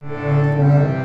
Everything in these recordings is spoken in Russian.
Oh.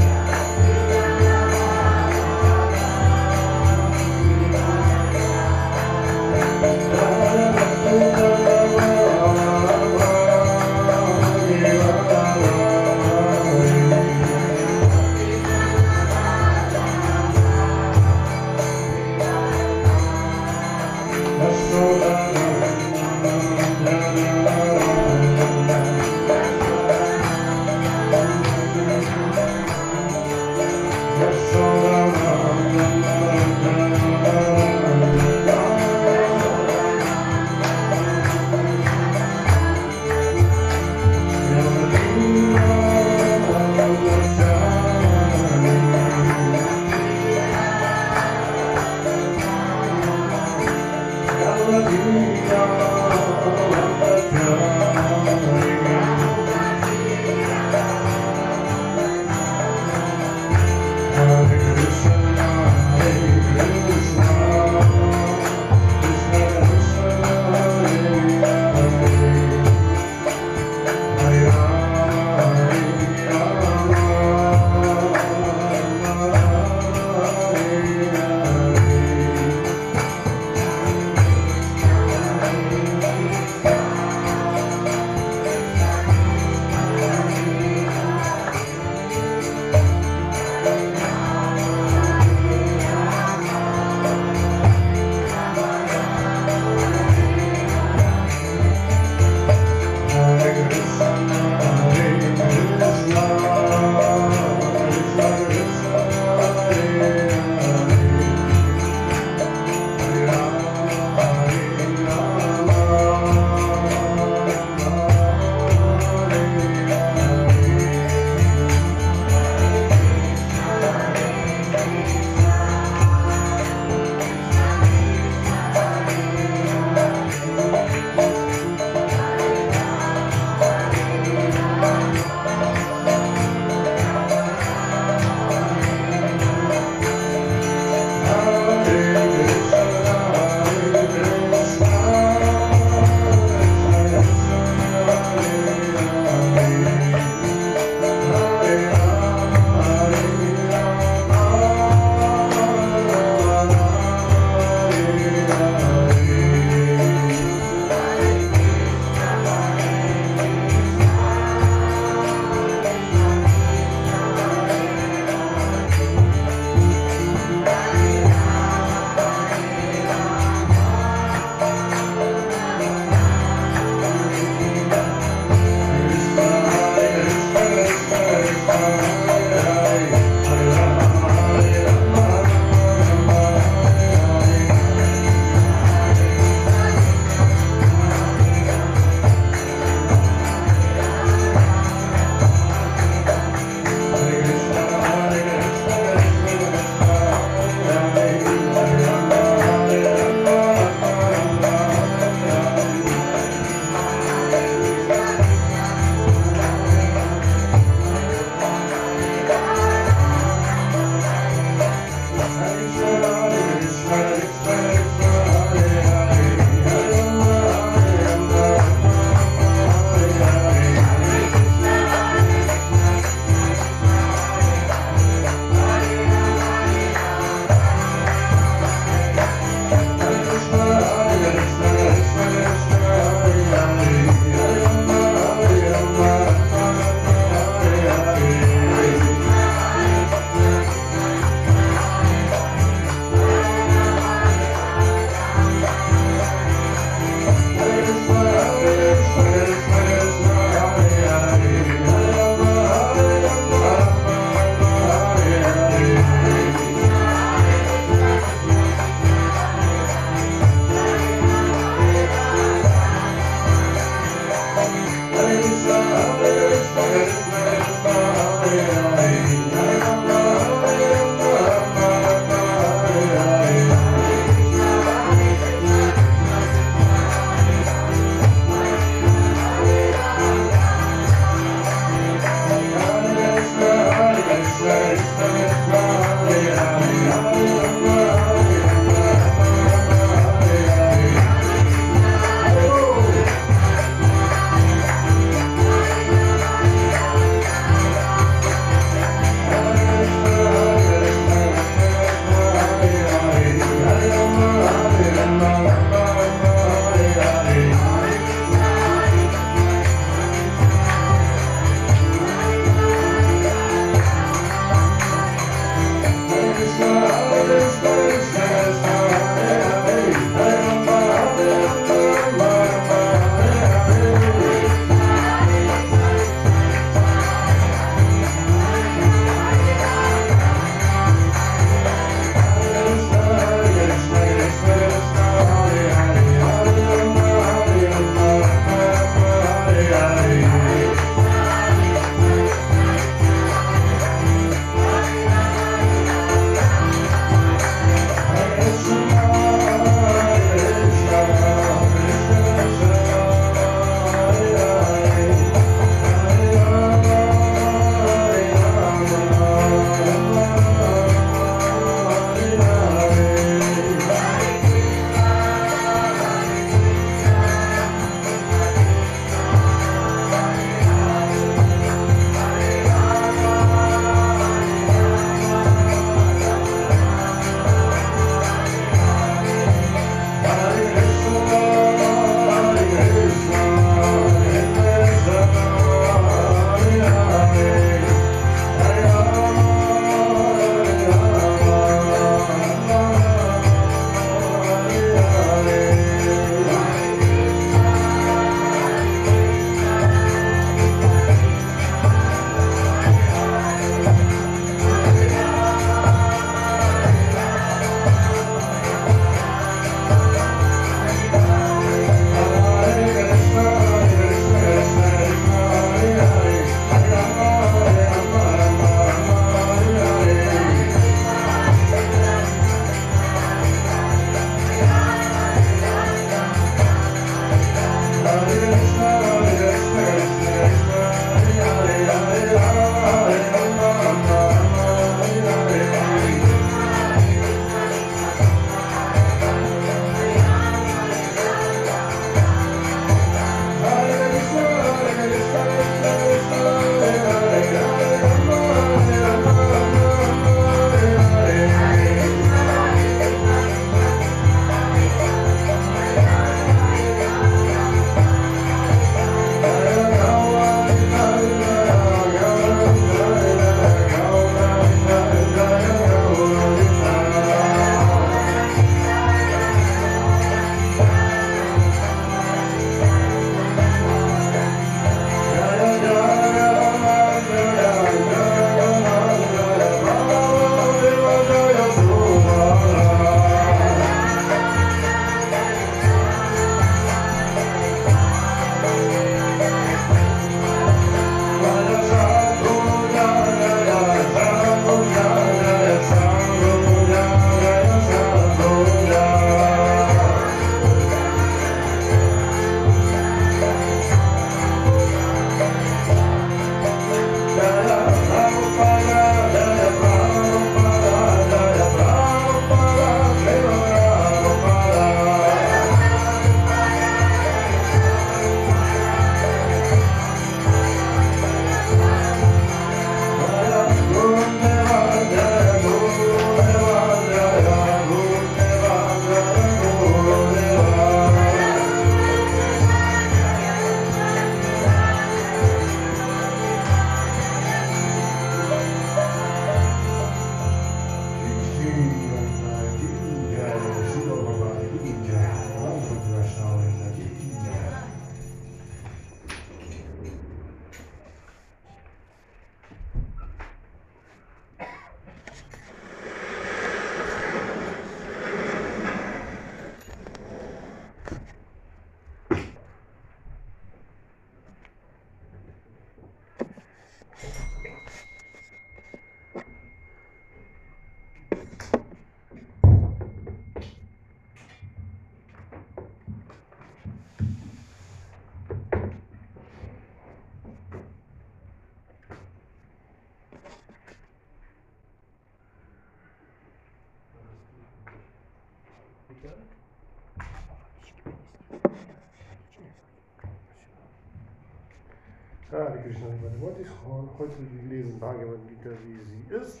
Gita, wie sie ist.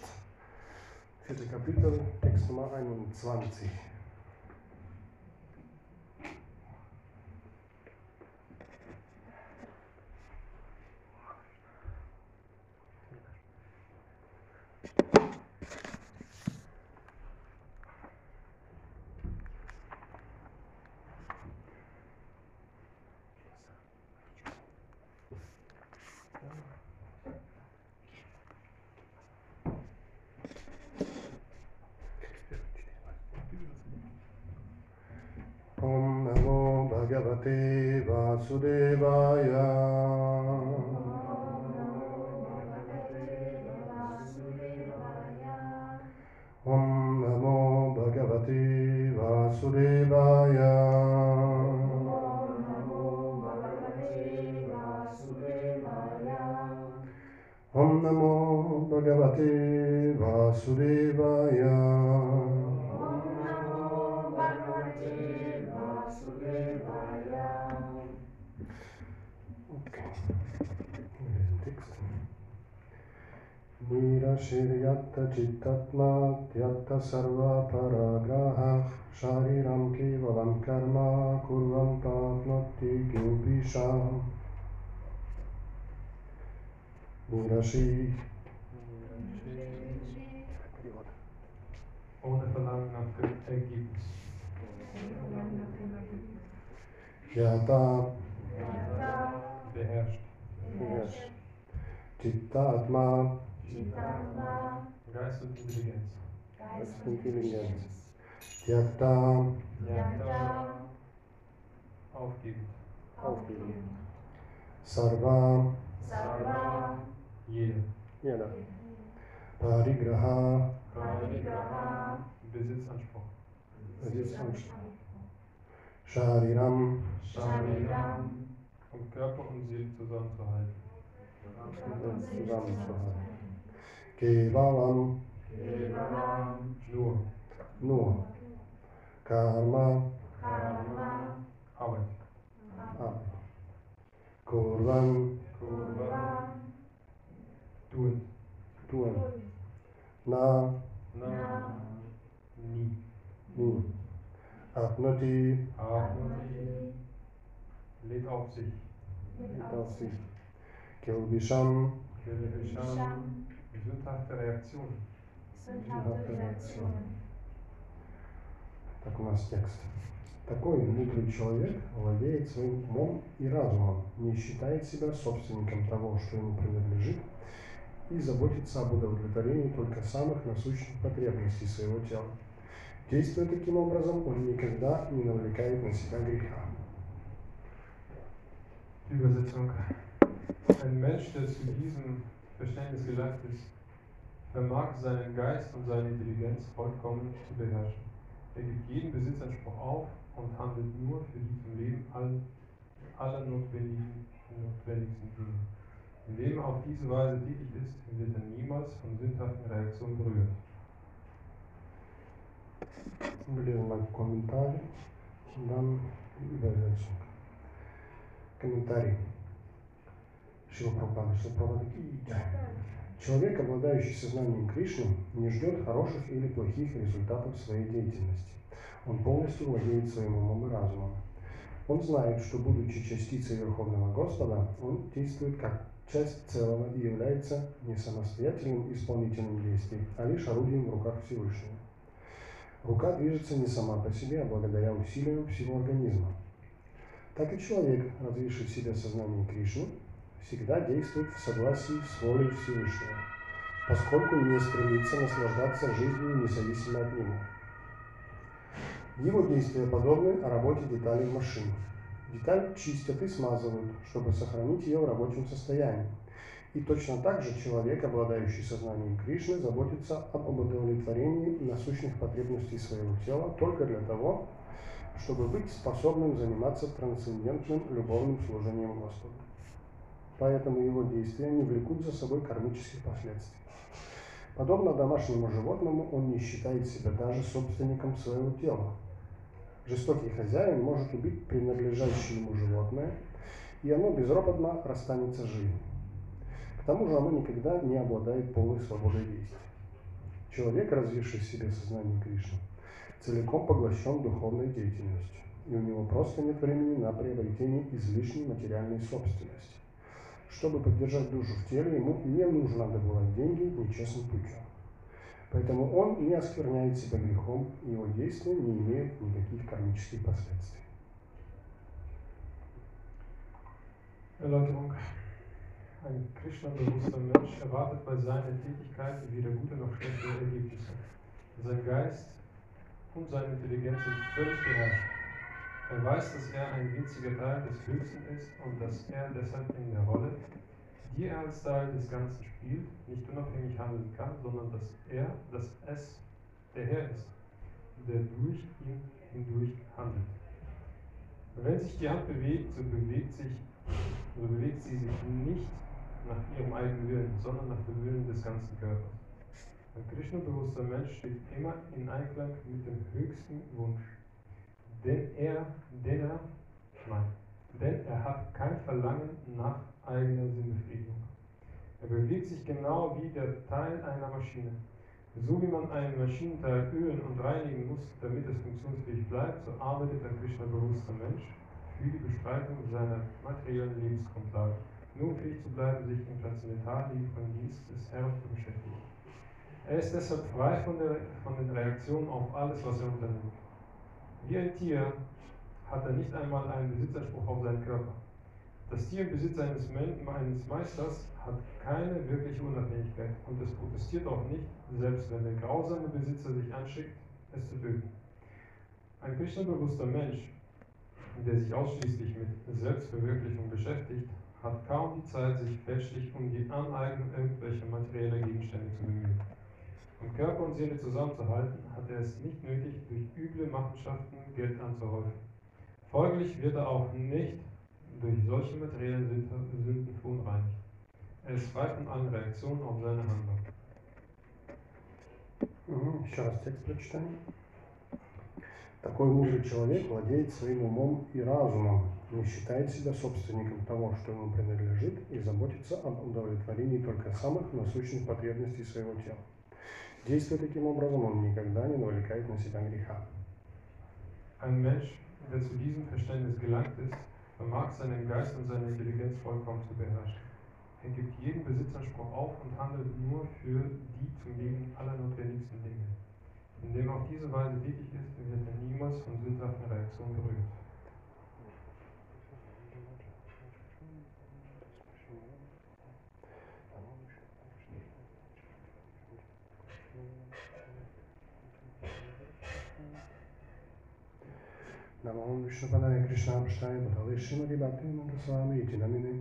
Vierte Kapitel, Text Nummer 21. Келбишам, Kircham. Sündhafte Reaktion. Так у нас текст. Такой мудрый человек владеет своим умом и разумом, не считает себя собственником того, что ему принадлежит, и заботится об удовлетворении только самых насущных потребностей своего тела. Действуя таким образом, он никогда не навлекает на себя греха. Übersetzung. Ein Mensch, der zu diesem Verständnis gelangt ist, vermag seinen Geist und seine Intelligenz vollkommen zu beherrschen. Er gibt jeden Besitzanspruch auf und handelt nur für die im Leben all, aller notwendigen, notwendigsten Dinge. Indem er auf diese Weise tätig ist, wird er niemals von sinnhaften Reaktionen berührt. Wir lesen mal und dann die Übersetzung. Kommentare. Шила Прабхупада, Шила. Человек, обладающий сознанием Кришны, не ждет хороших или плохих результатов своей деятельности. Он полностью владеет своим умом и разумом. Он знает, что, будучи частицей Верховного Господа, он действует как часть целого и является не самостоятельным исполнительным действием, а лишь орудием в руках Всевышнего. Рука движется не сама по себе, а благодаря усилиям всего организма. Так и человек, развивший в себе сознание Кришны, всегда действует в согласии с волей Всевышнего, поскольку не стремится наслаждаться жизнью независимо от него. Его действия подобны работе деталей в машине. Деталь чистят и смазывают, чтобы сохранить ее в рабочем состоянии. И точно так же человек, обладающий сознанием Кришны, заботится об удовлетворении насущных потребностей своего тела только для того, чтобы быть способным заниматься трансцендентным любовным служением Господу. Поэтому его действия не влекут за собой кармических последствий. Подобно домашнему животному, он не считает себя даже собственником своего тела. Жестокий хозяин может убить принадлежащее ему животное, и оно безропотно расстанется жизнью. К тому же оно никогда не обладает полной свободой действий. Человек, развивший в себе сознание Кришны, целиком поглощен духовной деятельностью, и у него просто нет времени на приобретение излишней материальной собственности. Чтобы поддержать душу в теле, ему не нужно добывать деньги нечестным путем. Поэтому он не оскверняет себя грехом, и его действия не имеют никаких кармических последствий. Erläuterung. Ein Krishna-bewusster Mensch erwartet bei seiner Tätigkeit weder gute noch schlechte Ergebnisse. Sein Geist und seine Intelligenz sind völlig beherrscht. Er weiß, dass er ein winziger Teil des Höchsten ist und dass er deshalb in der Rolle, die er als Teil des Ganzen spielt, nicht unabhängig handeln kann, sondern dass er, dass es der Herr ist, der durch ihn hindurch handelt. Wenn sich die Hand bewegt, so bewegt sich so bewegt sie sich nicht nach ihrem eigenen Willen, sondern nach dem Willen des ganzen Körpers. Ein Krishna-bewusster Mensch steht immer in Einklang mit dem höchsten Wunsch, denn er, denn er, nein, denn er hat kein Verlangen nach eigener Sinnbefriedigung. Er bewegt sich genau wie der Teil einer Maschine. So wie man einen Maschinenteil ölen und reinigen muss, damit es funktionsfähig bleibt, so arbeitet ein Krishna-bewusster Mensch für die Bestreitung seiner materiellen Lebensgrundlage, nur fähig zu bleiben, sich im Transzendentalleben vom Dienst des Herrn zu beschäftigen. Er ist deshalb frei von, der, von den Reaktionen auf alles, was er unternimmt. Wie ein Tier hat er nicht einmal einen Besitzanspruch auf seinen Körper. Das Tier im Besitz eines, Meisters hat keine wirkliche Unabhängigkeit und es protestiert auch nicht, selbst wenn der grausame Besitzer sich anschickt, es zu töten. Ein Krishna-bewusster Mensch, der sich ausschließlich mit Selbstverwirklichung beschäftigt, hat kaum die Zeit, sich fälschlich um die Aneignung irgendwelcher materieller Gegenstände zu bemühen. Um Körper und Seele zusammenzuhalten, hat er es nicht nötig, durch üble Machenschaften Geld anzuhäufen. Folglich wird er auch nicht durch solche materiellen Sünden Sünden verunreinigt. Er ist frei von allen Reaktionen auf seine Handlung. Мгм, Еще раз текст прочитаем. Такой мудрый человек владеет своим умом и разумом, не считает себя собственником того, что ему принадлежит, и заботится об удовлетворении только самых насущных потребностей своего тела. Действуя таким образом, он никогда не навлекает на себя греха. Ein Mensch, der zu diesem Verständnis gelangt ist, vermag seinen Geist und seine Intelligenz vollkommen zu beherrschen. Er gibt jeden Besitzanspruch auf und handelt nur für die zum Leben allernotwendigsten Dinge. Indem er auf diese Weise tätig ist, wird er niemals von sündhaften Reaktionen berührt. నమోం విష్ణుపదాయ కృష్ణాపృష్టాయ పదవే శ్రీమతిభక్తి స్వామి నమిని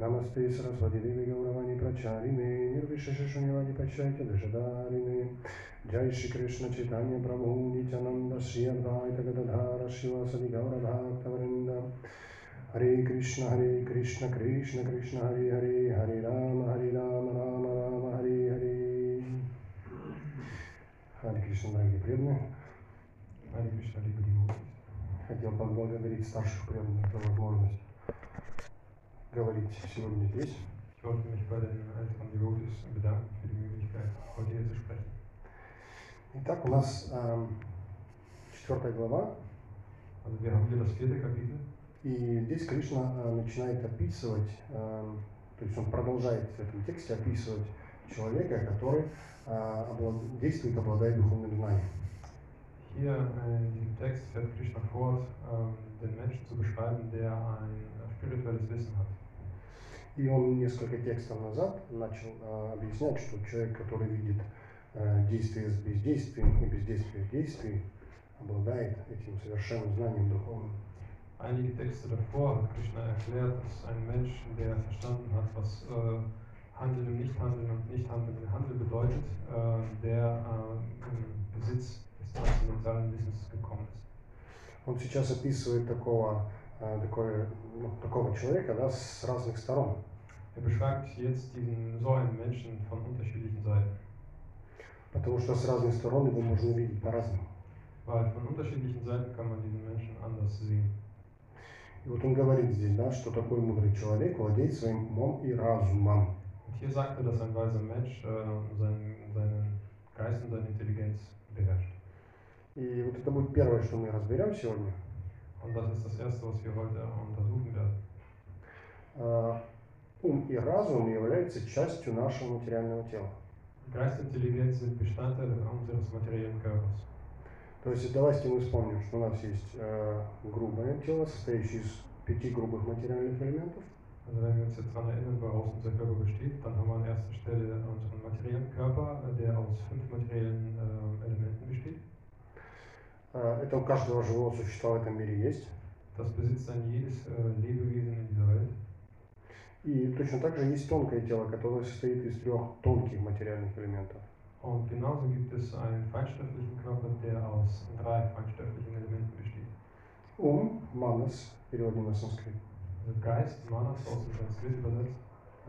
నమస్తే సరస్వతిదేవి గౌరవాణి ప్రచారిణే నిర్విశేషశూన్యవాణి పశ్చాయత దశదారిణే జై శ్రీకృష్ణ చైతన్య ప్రభు నిత్యనంద శ్రీ అద్వైత గదధార శివసది గౌరభాక్తవృంద హరే కృష్ణ హరే కృష్ణ కృష్ణ కృష్ణ హరే హరే హరే రామ హరే రామ రామ రామ హరే హరే హరే కృష్ణ భాగ్య ప్రేమ Hare Krishna, Hare Krishna. Хотел поблагодарить старших преданных за возможность говорить сегодня здесь. Ich wollte mich bei den älteren Devotees bedanken für die Möglichkeit, heute hier zu sprechen. Итак, у нас эм, четвертая глава, Also wir haben hier das vierte Kapitel и здесь Кришна э, начинает описывать, эм, то есть он продолжает в этом тексте описывать человека, который э, действует, обладает духовным знанием. Hier äh, in diesem Text fährt Krishna fort, ähm, den Menschen zu beschreiben, der ein äh, spirituelles Wissen hat. И он несколько текстов назад начал э, объяснять, что человек, который видит э, действие с бездействием и бездействие с действием, обладает этим совершенным знанием духовным. Einige Texte davor hat Krishna erklärt, dass ein Mensch, der verstanden hat, was äh, Handeln im Nichthandeln und Nichthandeln im Handel bedeutet, äh, der äh, im Besitz des transzendentalen Wissens gekommen ist. Он сейчас описывает такого, э, такое, ну, такого человека да, с разных сторон. Er beschreibt jetzt diesen, so einen Menschen von unterschiedlichen Seiten, Потому что с разных сторон его можно видеть по-разному. weil von unterschiedlichen Seiten kann man diesen Menschen anders sehen. И вот он говорит здесь, да, что такой мудрый человек владеет своим умом и разумом. Und hier sagt er, dass ein weiser Mensch äh, seinen, seinen Geist und seine Intelligenz beherrscht. И вот это будет первое, что мы разберем сегодня. Und das ist das Erste, was wir heute untersuchen werden. Э, Ум и разум являются частью нашего материального тела. Geist und Intelligenz sind Bestandteile unseres materiellen Körpers. То есть давайте мы вспомним, что у нас есть э, грубое тело, состоящее из пяти грубых материальных элементов. Also wenn wir uns jetzt daran erinnern, woraus unser Körper besteht, dann haben wir an erster Stelle unseren materiellen Körper, äh, der aus fünf materiellen äh, Elementen besteht. Э, это у каждого живого существа в этом мире есть. Äh. И точно так же есть тонкое тело, которое состоит из трех тонких материальных элементов. Und genauso gibt es einen feinstofflichen Körper, der aus drei feinstofflichen Elementen besteht. Ум, манас, переводим на санскрит. Geist, Manas aus dem Sanskrit übersetzt,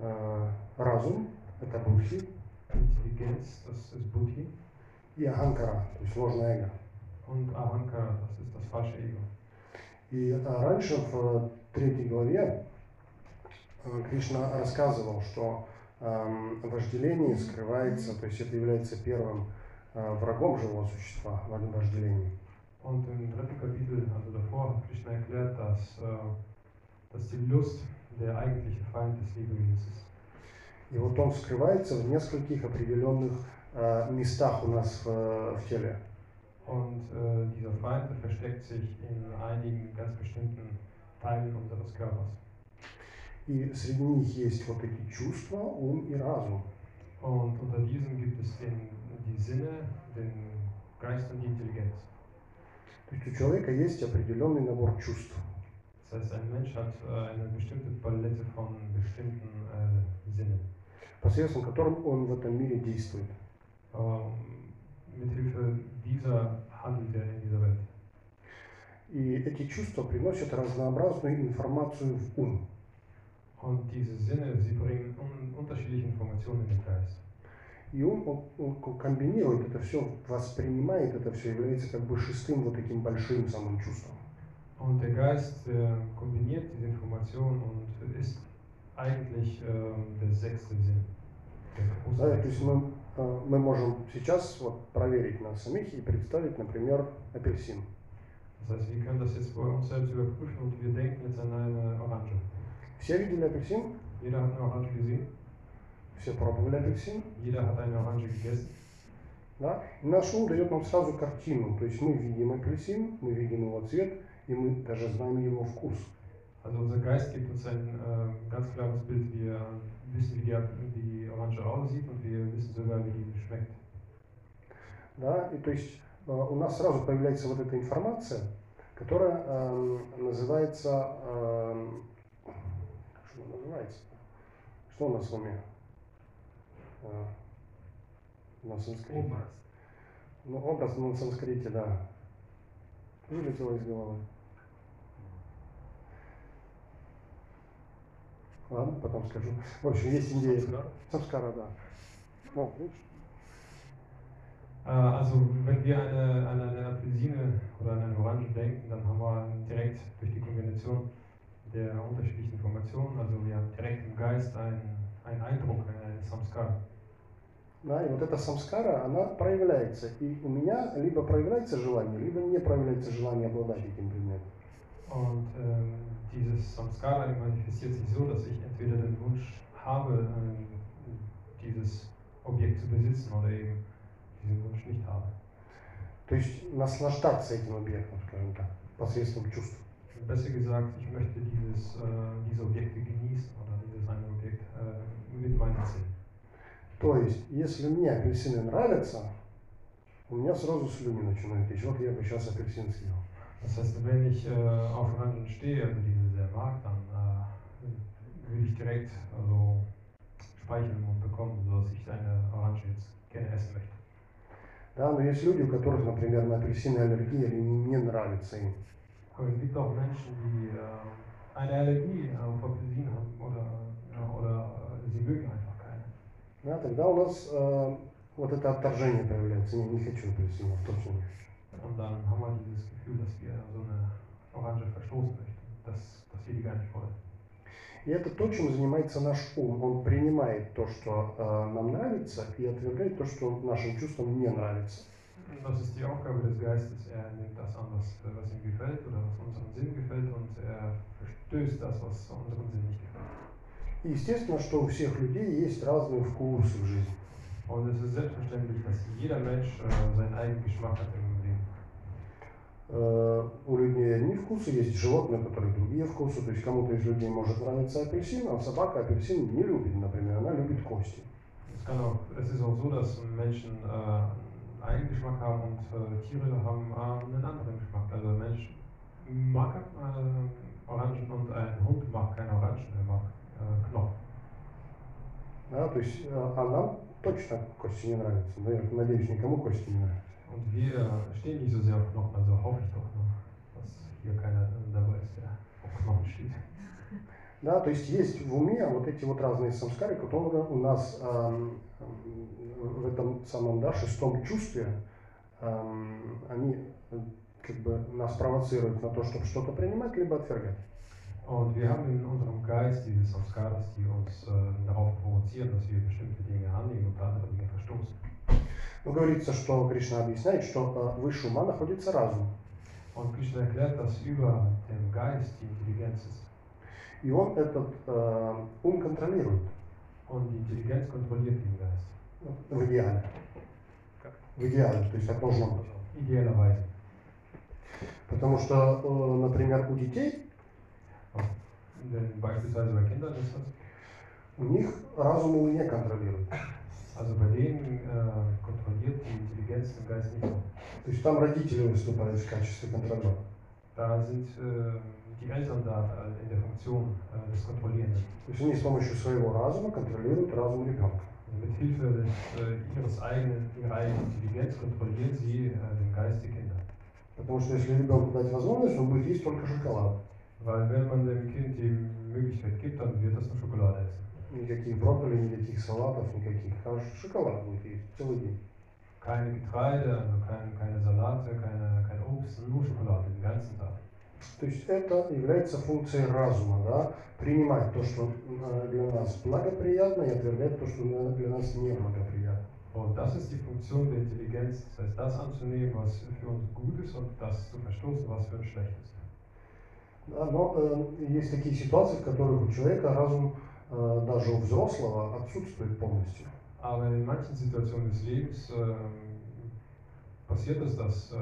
Э, разум, это будхи, Intelligenz, das ist Buddhi, и аханкара, то есть ложное эго. Und Ahankara, das ist das falsche Ego. И э, раньше в третьей главе э, Кришна рассказывал, что эм, вожделение скрывается, то есть это является первым э, врагом живого существа, во- вожделение. Und im dritten Kapitel, also davor, hat Krishna erklärt, dass, äh, dass die Lust der eigentliche Feind des Lebewesens ist. И вот он скрывается в нескольких определенных э, местах у нас в, в теле. Und äh, dieser Feind versteckt sich in einigen ganz bestimmten Teilen unseres Körpers. И среди них есть вот эти чувства, ум и разум. Und unter diesen gibt es den, die Sinne, den Geist und die Intelligenz. То есть у человека есть определенный набор чувств. Das heißt, ein Mensch hat äh, eine bestimmte Palette von bestimmten äh, Sinnen, посредством которым он в этом мире действует. ähm, mithilfe dieser handelt er in dieser Welt. И эти чувства приносят разнообразную информацию в ум. Und diese Sinne, sie bringen un unterschiedliche Informationen in den Geist. И ум он, он комбинирует это все, воспринимает это все, является как бы шестым вот таким большим самым чувством. Und der Geist der kombiniert diese Information und ist eigentlich ähm, der sechste Sinn. Der Да, то есть мы, э, мы можем сейчас вот проверить нас самих и представить, например, апельсин. Das heißt, wir können das jetzt bei uns selbst überprüfen und wir denken jetzt an eine Orange. Все видели апельсин? Jeder hat eine Orange gesehen, Все пробовали апельсин? jeder hat eine Orange gegessen. Да? И наш ум дает нам сразу картину. То есть мы видим апельсин, мы видим его цвет, и мы даже знаем его вкус. Also unser Geist gibt uns ein äh, ganz klares Bild. Wir wissen, wie die, wie die Orange aussieht und wir wissen sogar, wie die schmeckt. Да? И то есть э, у нас сразу появляется вот эта информация, которая эм, называется... эм, что называется? Что у нас в уме? Э, на санскрите. Ну, образ на санскрите, да. Вылетело из головы. Ладно, потом скажу. В общем, есть идея. Самскара, да. Ну? Äh, also wenn wir eine, an eine Apfelsine oder an eine Orange denken, dann haben wir direkt durch die Kombination der unterschiedlichen Informationen, also wir haben direkt im Geist einen, einen Eindruck, einen Samskar. Да, и вот эта самскара, она проявляется. И у меня либо проявляется желание, либо не проявляется желание обладать этим предметом. Und ähm, dieses Samskara manifestiert sich so, dass ich entweder den Wunsch habe, ähm, dieses Objekt zu besitzen oder eben diesen Wunsch nicht habe. То есть наслаждаться этим объектом, скажем так, посредством чувств. Besser gesagt, ich möchte dieses, äh, diese Objekte genießen oder dieses eine Objekt äh, mit meinen Sinnen. То есть, если мне апельсины нравятся, у меня сразу слюни начинают течь. Вот я бы сейчас апельсин съел. Das heißt, wenn ich äh, auf Orangen stehe, also diese sehr mag, dann äh, würde ich direkt also Speichel im Mund bekommen, sodass ich eine Orange jetzt gerne essen möchte. Да, но есть люди, у которых, например, на апельсины аллергия или не нравится им. Aber es gibt auch Menschen, die äh, eine Allergie auf Apfelsinen haben oder, ja, oder äh, sie mögen einfach keine. Да, тогда у нас э, вот это отторжение появляется. Не, не хочу апельсинов, точно не хочу. Und dann haben wir dieses Gefühl, dass wir so eine Orange verstoßen möchten, dass, dass wir die gar nicht wollen. И это то, чем занимается наш ум. Он принимает то, что э, нам нравится, и отвергает то, что нашим чувствам не нравится. Und das ist die Aufgabe des Geistes. Er nimmt das an, was, was ihm gefällt oder was unserem Sinn gefällt und er verstößt das, was unserem Sinn nicht gefällt. И естественно, что у всех людей есть разные вкусы в жизни. Und es ist selbstverständlich, dass jeder Mensch äh, seinen eigenen Geschmack hat im Leben. Э, у людей одни вкусы, есть животные, у которых другие вкусы. То есть кому-то из людей может нравиться апельсин, а собака апельсин не любит, например, она любит кости. Auch, es ist auch so, dass Menschen äh, einen Geschmack haben und äh, Tiere haben äh, einen anderen Geschmack. Also ein Mensch mag äh, Orangen und ein Hund mag keine Orangen, er mag äh, Knochen. Да, то есть, э, а нам точно кости не нравятся. Но я надеюсь, никому кости не нравятся. Und wir stehen nicht so sehr auf Knochen, also hoffe ich doch noch, dass hier keiner dabei ist, der auf Knochen steht. Да, то есть есть в уме вот эти вот разные самскары, которые у нас эм, эм, в этом самом да, шестом чувстве, эм, они э, как бы нас провоцируют на то, чтобы что-то принимать, либо отвергать. Und wir haben in unserem Geist diese Samskaras, die uns äh, darauf provozieren, dass wir bestimmte Dinge annehmen und andere Dinge verstoßen. Но говорится, что Кришна объясняет, что э, выше ума находится разум. Und Krishna erklärt, dass über dem Geist die Intelligenz ist. И он этот э, ум контролирует Und die Intelligenz kontrolliert den Geist. в идеале. В идеале, то есть как должно быть. Потому что, э, например, у детей, das. у них разум ум не контролирует. Also bei denen äh, kontrolliert die Intelligenz den Geist nicht. То есть там родители выступают в качестве контролера. Da sind äh, die Eltern da äh, in der Funktion äh, des Kontrollierenden. То есть они с помощью своего разума контролируют разум ребенка. Mit Hilfe des, äh, ihres eigenen, ihrer eigenen Intelligenz kontrollieren sie äh, den Geist der Kinder. Потому что если ребенку дать возможность, он будет есть только шоколад. Weil wenn man dem Kind die Möglichkeit gibt, dann wird es nur Schokolade essen. Никаких брокколи, никаких салатов, никаких. А шоколад будет есть целый день. Keine Getreide, also kein, keine Salate, keine, kein Obst, nur Schokolade den ganzen Tag. То есть это является функцией разума, да, принимать то, что э, для нас благоприятно, и отвергать то, что для нас неблагоприятно. Und das ist die Funktion der Intelligenz, das heißt, das anzunehmen, was für uns gut ist und das zu verstoßen, was für uns schlecht ist. Да, но э, есть такие ситуации, в которых у человека разум даже у взрослого отсутствует полностью. Aber in manchen Situationen des Lebens ähm, passiert es, dass äh,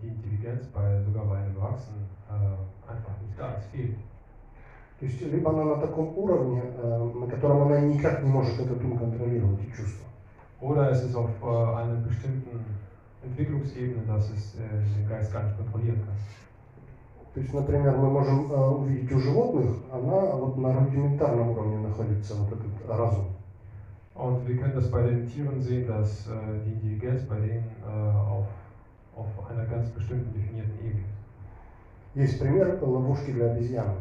die Intelligenz bei, sogar bei einem Erwachsenen äh, einfach nicht da ist, fehlt. То есть либо она на таком уровне, э, на котором она никак не может этот ум контролировать и чувства. Oder es ist auf äh, einer bestimmten Entwicklungsebene, dass es äh, den Geist gar nicht kontrollieren kann. То есть, например, мы можем э, увидеть у животных, она вот на рудиментарном уровне находится, вот этот разум. Und wir können das bei den Tieren sehen, dass äh, die Intelligenz bei denen äh, auf, auf einer ganz bestimmten definierten Ebene ist. Есть пример ловушки для обезьяны.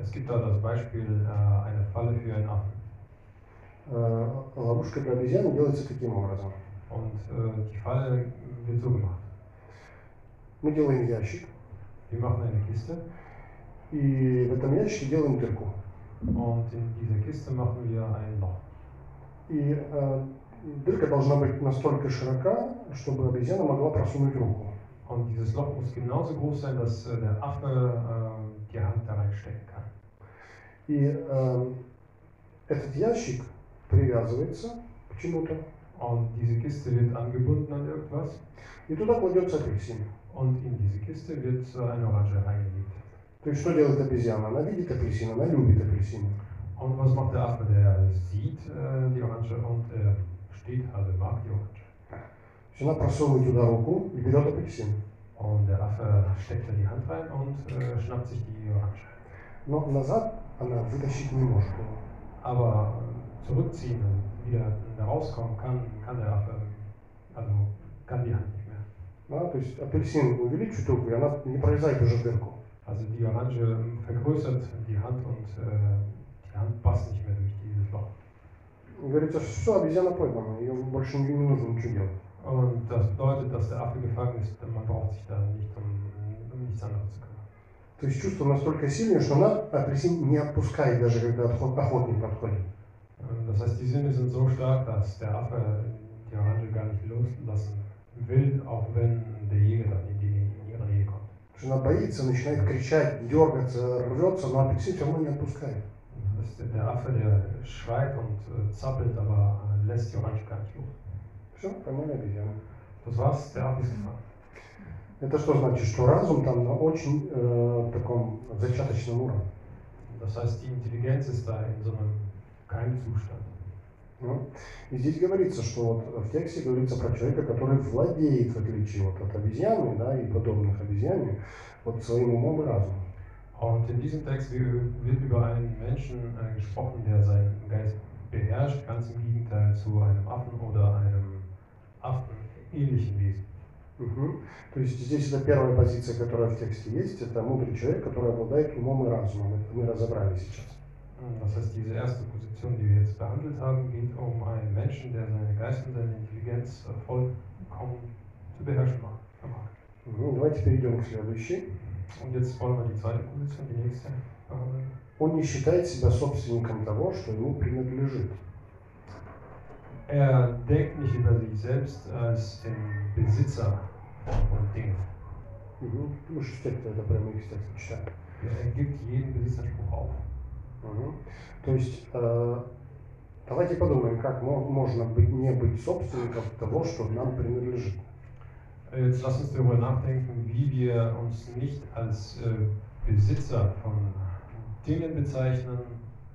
Es gibt da das Beispiel äh, einer Falle für einen Affen. Э, Ловушка для обезьяны делается таким образом. Und äh, die Falle wird so gemacht. Мы делаем ящик, Eine Kiste и в этом ящике делаем дырку. und in dieser Kiste machen wir ein Loch. И э, дырка должна быть настолько широка, чтобы обезьяна могла просунуть руку. Und dieses Loch muss genauso groß sein, dass äh, der Affe äh, die Hand da reinstecken kann. И э, этот ящик привязывается к чему-то, Und diese Kiste wird angebunden an irgendwas и туда кладется апельсин. und in diese Kiste wird äh, eine Orange reingelegt. То есть что делает обезьяна? Она видит апельсин, она любит апельсин. Und was macht der Affe? Der sieht äh, die Orange und er steht, also mag die Orange. То есть она просовывает туда руку и берет апельсин. Und der Affe steckt da die Hand rein und äh, schnappt sich die Orange. Но назад она вытащить не может его. Aber äh, zurückziehen, also wieder rauskommen kann, kann der Affe, also kann die Hand nicht mehr. Да, то есть апельсин увеличит руку, и она не пролезает уже дырку. Also die Orange vergrößert die Hand und äh, die Hand passt nicht mehr durch dieses Loch. Говорится, что все, обезьяна поймана, ее больше не, нужно ничего делать. Und das bedeutet, dass der Affe gefangen ist, man braucht sich da nicht um, um nichts anderes zu kümmern. То есть чувство настолько сильное, что она апельсин не отпускает, даже когда отход- охотник подходит. Ähm, Das heißt, die Sinne sind so stark, dass der Affe die Orange gar nicht loslassen will, auch wenn der Jäger dann in, die, in ihre Nähe kommt. Она боится, начинает кричать, дергаться, рвется, но апельсин все равно не отпускает. Der Affe, der schreit und äh, zappelt, aber äh, lässt die Orange gar nicht los. Все, поймали обезьяну. Das war's, der Affe ist gefangen. Это что значит? Что разум там на очень э, таком зачаточном уровне. Das heißt, die Intelligenz ist da in so einem Keimzustand. Ну, И здесь говорится, что вот в тексте говорится про человека, который владеет, в отличие вот от обезьяны, да, и подобных обезьяне, вот своим умом и разумом. Und in diesem Text wird über einen Menschen äh, gesprochen, der seinen Geist beherrscht, ganz im Gegenteil zu einem Affen oder einem affenähnlichen Wesen. То есть здесь это первая позиция, которая в тексте есть, это мудрый человек, который обладает умом и разумом. Это мы разобрали сейчас. Das heißt, diese erste Position, die wir jetzt behandelt haben, geht um einen Menschen, der seinen Geist und seine Intelligenz äh, vollkommen zu beherrschen mag- vermag. Мгм. Давайте перейдем к следующей. Und jetzt wollen wir die zweite Position, die nächste, behandeln. Он не считает себя собственником того, что ему принадлежит. Er denkt nicht über sich selbst als den Besitzer von Dingen. Мгм. Мы же в тексте это прямо из текста читаем. Er gibt jeden Besitzanspruch auf. То есть э, давайте подумаем, как мо- можно быть, не быть собственником того, что нам принадлежит. Jetzt lass uns darüber nachdenken, wie wir uns nicht als äh, Besitzer von Dingen bezeichnen,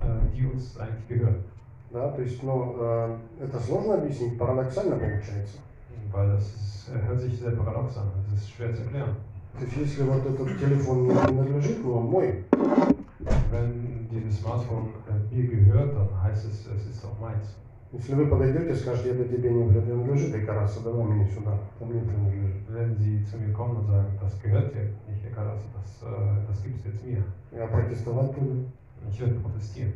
äh, die uns eigentlich gehören. Да, то есть, ну, э, это сложно объяснить, парадоксально получается. Weil das ist, äh, hört sich sehr paradox an, das ist schwer zu erklären. То есть, если вот этот телефон мне принадлежит, но он мой, Wenn dieses Smartphone äh, mir gehört, dann heißt es, es ist auch meins. Если вы подойдете и скажете, это тебе не принадлежит, Экараса, давай меня сюда, это мне принадлежит. Wenn sie zu mir kommen und sagen, das gehört dir nicht, Ekarasu, das, äh, das gibst jetzt mir. Я протестовать буду. Ich werde protestieren.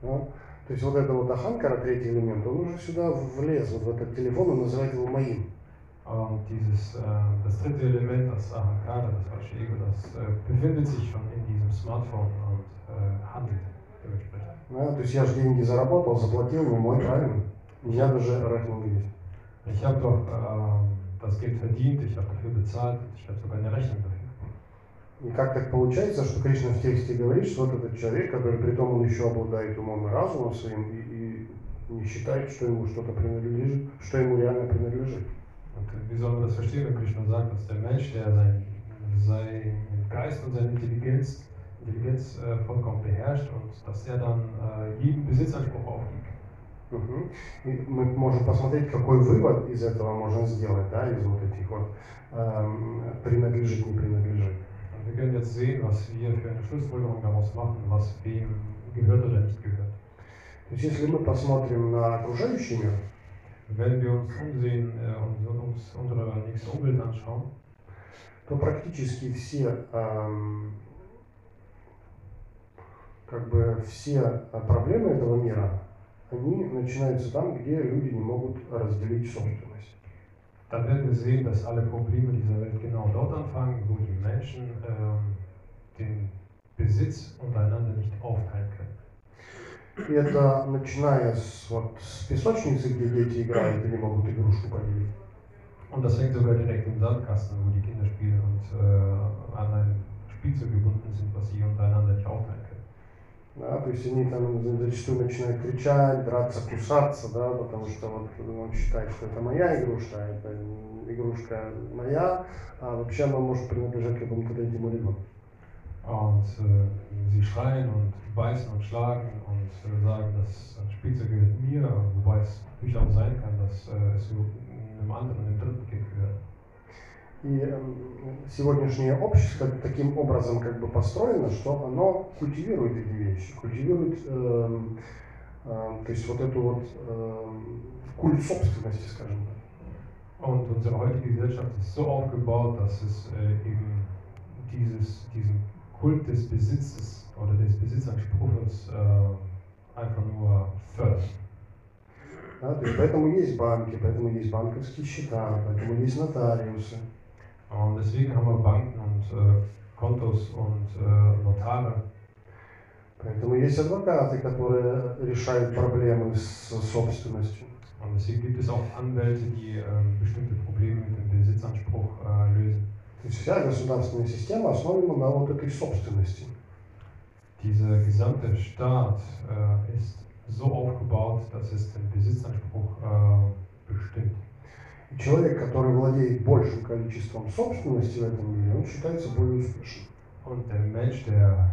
Да? То есть вот это вот Аханкара, третий элемент, он уже сюда влез, вот в этот телефон, и называет его моим. Und dieses, äh, das dritte Element, das Ahankara, das falsche Ego, das äh, befindet sich schon in diesem Smartphone und äh, handelt dementsprechend. Да? То есть я же деньги заработал, заплатил, ну мой правильно. Меня даже Рахман есть. Ich habe doch ähm, das Geld verdient, ich habe dafür bezahlt, ich habe sogar eine Rechnung dafür. И как так получается, что Кришна в тексте говорит, что вот этот человек, который при том он еще обладает умом и разумом своим, и, и не считает, что ему что-то принадлежит, что ему реально принадлежит. Und äh, wie soll man das verstehen, wenn Krishna sagt, dass der Mensch, der sein, Geist und seine Intelligenz, Intelligenz äh, vollkommen beherrscht und dass er dann äh, jeden Besitzanspruch aufgibt? Мгм. И мы можем посмотреть, какой вывод из этого можно сделать, да, из вот этих вот эм, принадлежит, не принадлежит. Wir können jetzt sehen, was wir für eine Schlussfolgerung daraus machen, was wem gehört oder nicht gehört. То есть если мы посмотрим на окружающий мир, Wenn wir uns umsehen äh, und uns unsere nächste Umwelt anschauen, то практически все, эм, как бы все э, проблемы этого мира, они начинаются там, где люди не могут разделить собственность. dann werden wir sehen, dass alle Probleme dieser Welt genau dort anfangen, wo die Menschen ähm, den Besitz untereinander nicht aufteilen können. И это начиная с, вот, с песочницы, где дети играют и не могут игрушку поделить. Und das fängt sogar direkt im Sandkasten, wo die Kinder spielen und äh, an ein Spielzeug gebunden sind, was sie untereinander nicht aufteilen können. Да, то есть они там зачастую начинают кричать, драться, кусаться, да, потому что вот он считает, что это моя игрушка, а это игрушка моя, а вообще она может принадлежать какому-то третьему ребенку. Und äh, sie schreien und beißen und schlagen und äh, sagen, das Spielzeug gehört mir, wobei es durchaus sein kann, dass äh, es einem anderen, einem dritten gehört. И эм, сегодняшнее общество таким образом как бы построено, что оно культивирует эти вещи, культивирует, эм, эм, то есть вот эту вот эм, культ собственности, скажем так. Und unsere heutige Gesellschaft ist so aufgebaut, dass es äh, eben dieses, diesen Kult des Besitzes oder des Besitzanspruchs äh, einfach nur fördert. Да, то есть поэтому есть банки, поэтому есть банковские счета, поэтому есть нотариусы. Und deswegen haben wir Banken und äh, Kontos und äh, Notare. Поэтому есть адвокаты, которые решают проблемы с собственностью. Und deswegen gibt es auch Anwälte, die ähm, bestimmte Probleme mit dem Besitzanspruch äh, lösen. То есть вся государственная система основана на вот этой собственности. Dieser gesamte Staat äh, ist so aufgebaut, dass es den Besitzanspruch äh, bestimmt. Человек, который владеет большим количеством собственности в этом мире, он считается более успешным. Und der Mensch, der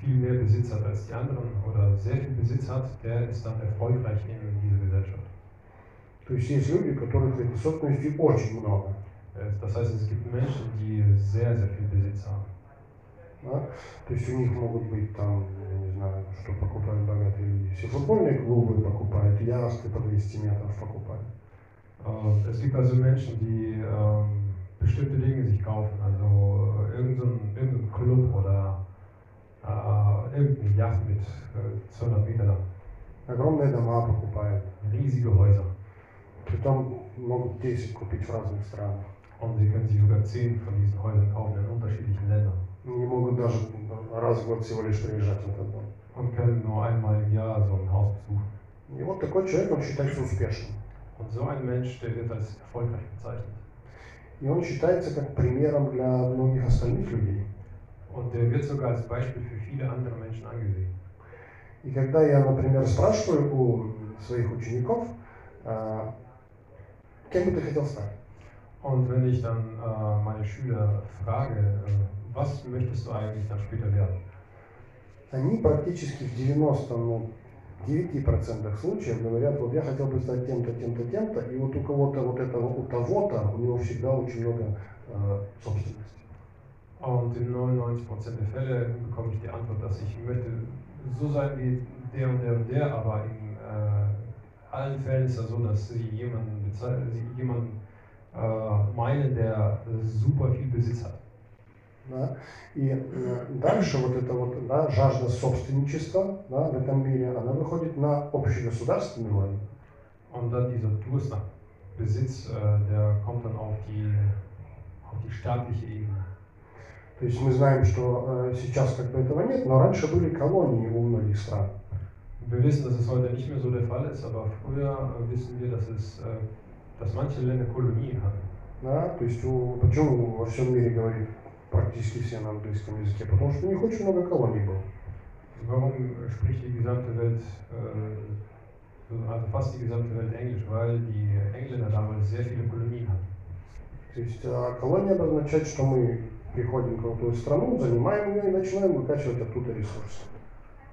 viel mehr Besitz hat als die anderen oder sehr viel Besitz hat, der ist dann erfolgreich in dieser Gesellschaft. То есть есть люди, у которых этой собственности очень много. Äh, Das heißt, es gibt Menschen, die sehr, sehr viel Besitz haben. да. То есть у них могут быть там, я не знаю, что покупают богатые люди. Все футбольные клубы покупают, яхты по 200 метров покупают. Äh, Es gibt also Menschen, die ähm, bestimmte Dinge sich kaufen, also äh, irgendein, irgendein Club oder äh, irgendeine Yacht mit äh, 200 Meter lang, Огромные дома покупают. riesige Häuser. Притом могут 10 купить в разных странах. Und sie können sich sogar 10 von diesen Häusern kaufen in unterschiedlichen Ländern Не могут даже раз в год всего лишь приезжать в этот дом. und können nur einmal im Jahr so ein Haus besuchen. И вот такой человек, он считается успешным. Und so ein Mensch, der wird als erfolgreich bezeichnet. И он считается как примером для многих остальных людей. Und der wird sogar als Beispiel für viele andere Menschen angesehen. И когда я, например, спрашиваю у своих учеников, а, кем бы ты хотел стать? Und wenn ich dann äh, meine Schüler frage, äh, was möchtest du eigentlich dann später werden? Они практически в 90, ну, 9% случаев говорят, вот я хотел бы стать тем-то, тем-то, тем-то, и вот у кого-то вот этого, у того-то, у него всегда очень много э, собственности. Und in 99% der Fälle bekomme ich die Antwort, dass ich möchte so sein wie der und der und der, aber in, äh, allen Fällen ist es so, dass sie jemanden, bezei- sie jemanden äh, meinen, der super viel Besitz hat. Да? И э, дальше вот эта вот да, жажда собственничества да, в этом мире, она выходит на общегосударственный уровень. Und dann dieser Durst nach Besitz, äh, der kommt dann auf die, auf die staatliche Ebene. То есть мы знаем, что э, сейчас как бы этого нет, но раньше были колонии у многих стран. Wir wissen, dass es heute nicht mehr so der Fall ist, aber früher äh, wissen wir, dass, es, äh, dass manche Länder Kolonien hatten. Да? То есть у- почему во всем мире говорит практически все на английском языке? Потому что у них очень много колоний было. Warum spricht die gesamte Welt, äh, so- also fast die gesamte Welt Englisch? Weil die Engländer damals sehr viele Kolonien hatten. То есть а, колония обозначает, что мы приходим в какую-то страну, занимаем ее и начинаем выкачивать оттуда ресурсы.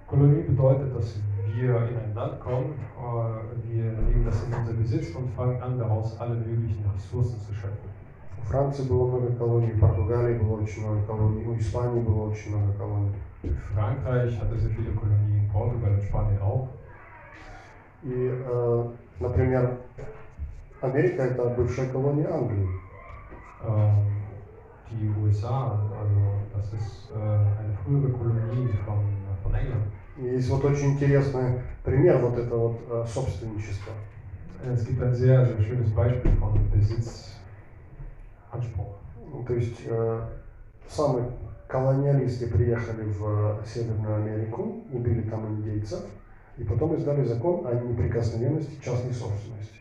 Kolonie bedeutet, dass wir in ein Land kommen, äh, wir nehmen das in unser Besitz und fangen an, daraus alle möglichen Ressourcen zu schöpfen. Франции было много колоний, Португалии было очень много колоний, у Испании было очень много колоний. Frankreich hatte sehr viele Kolonien, Portugal und Spanien auch. И, э, например, Америка это бывшая колония Англии. Ähm, die USA, also das ist äh, eine frühere Kolonie von, von England. Есть вот очень интересный пример вот этого вот э, собственничества. Es gibt ein sehr, sehr schönes Beispiel von Besitzanspruch. То есть э, самые колониалисты приехали в Северную Америку, убили там индейцев, и потом издали закон о неприкосновенности частной собственности.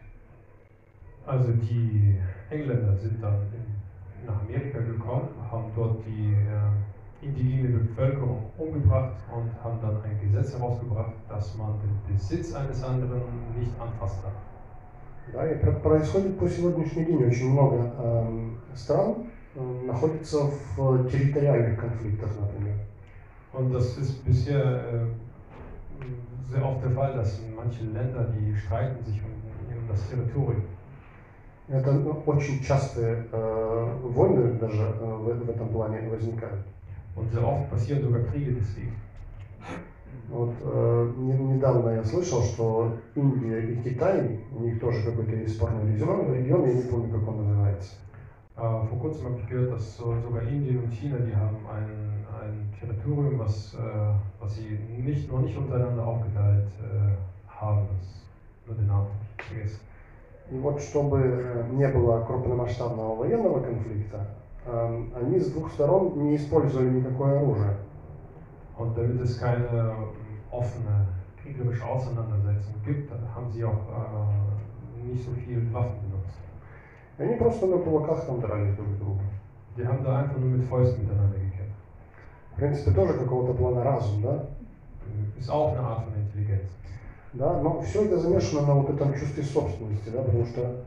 Also die Engländer sind dann in, nach Amerika gekommen, haben dort die äh, indigene Bevölkerung umgebracht und haben dann ein Gesetz herausgebracht, dass man den Besitz eines anderen nicht anfasst darf. Да, и про- происходит по сегодняшний день очень много эм, стран э, находятся в территориальных конфликтах, например. Und das ist bisher äh, sehr oft der Fall, dass manche Länder, die streiten sich um, um das Territorium. Это ну, очень частые э, войны даже э, в, в этом плане возникают. Und sehr oft passieren sogar Kriege deswegen. Вот э, не- недавно я слышал, что Индия и Китай, у них тоже какой-то есть спорный регион, регион, я не помню, как он называется. Vor kurzem habe ich gehört, dass so, sogar Indien und China, die haben ein, ein Territorium, was, äh, was sie nicht, noch nicht untereinander aufgeteilt äh, haben. Nur den Namen vergessen. И вот чтобы э, не было крупномасштабного военного конфликта, э, они с двух сторон не использовали никакое оружие. Und damit es keine ähm, offene kriegerische Auseinandersetzung gibt, haben sie auch äh, nicht so viel Waffen benutzt. И они просто на кулаках там дрались друг с другом. Die haben da einfach nur mit Fäusten miteinander gekämpft. В принципе, тоже какого-то плана разум, да? Ist auch eine Art von Intelligenz. Да, но все это замешано на вот этом чувстве собственности, да, потому что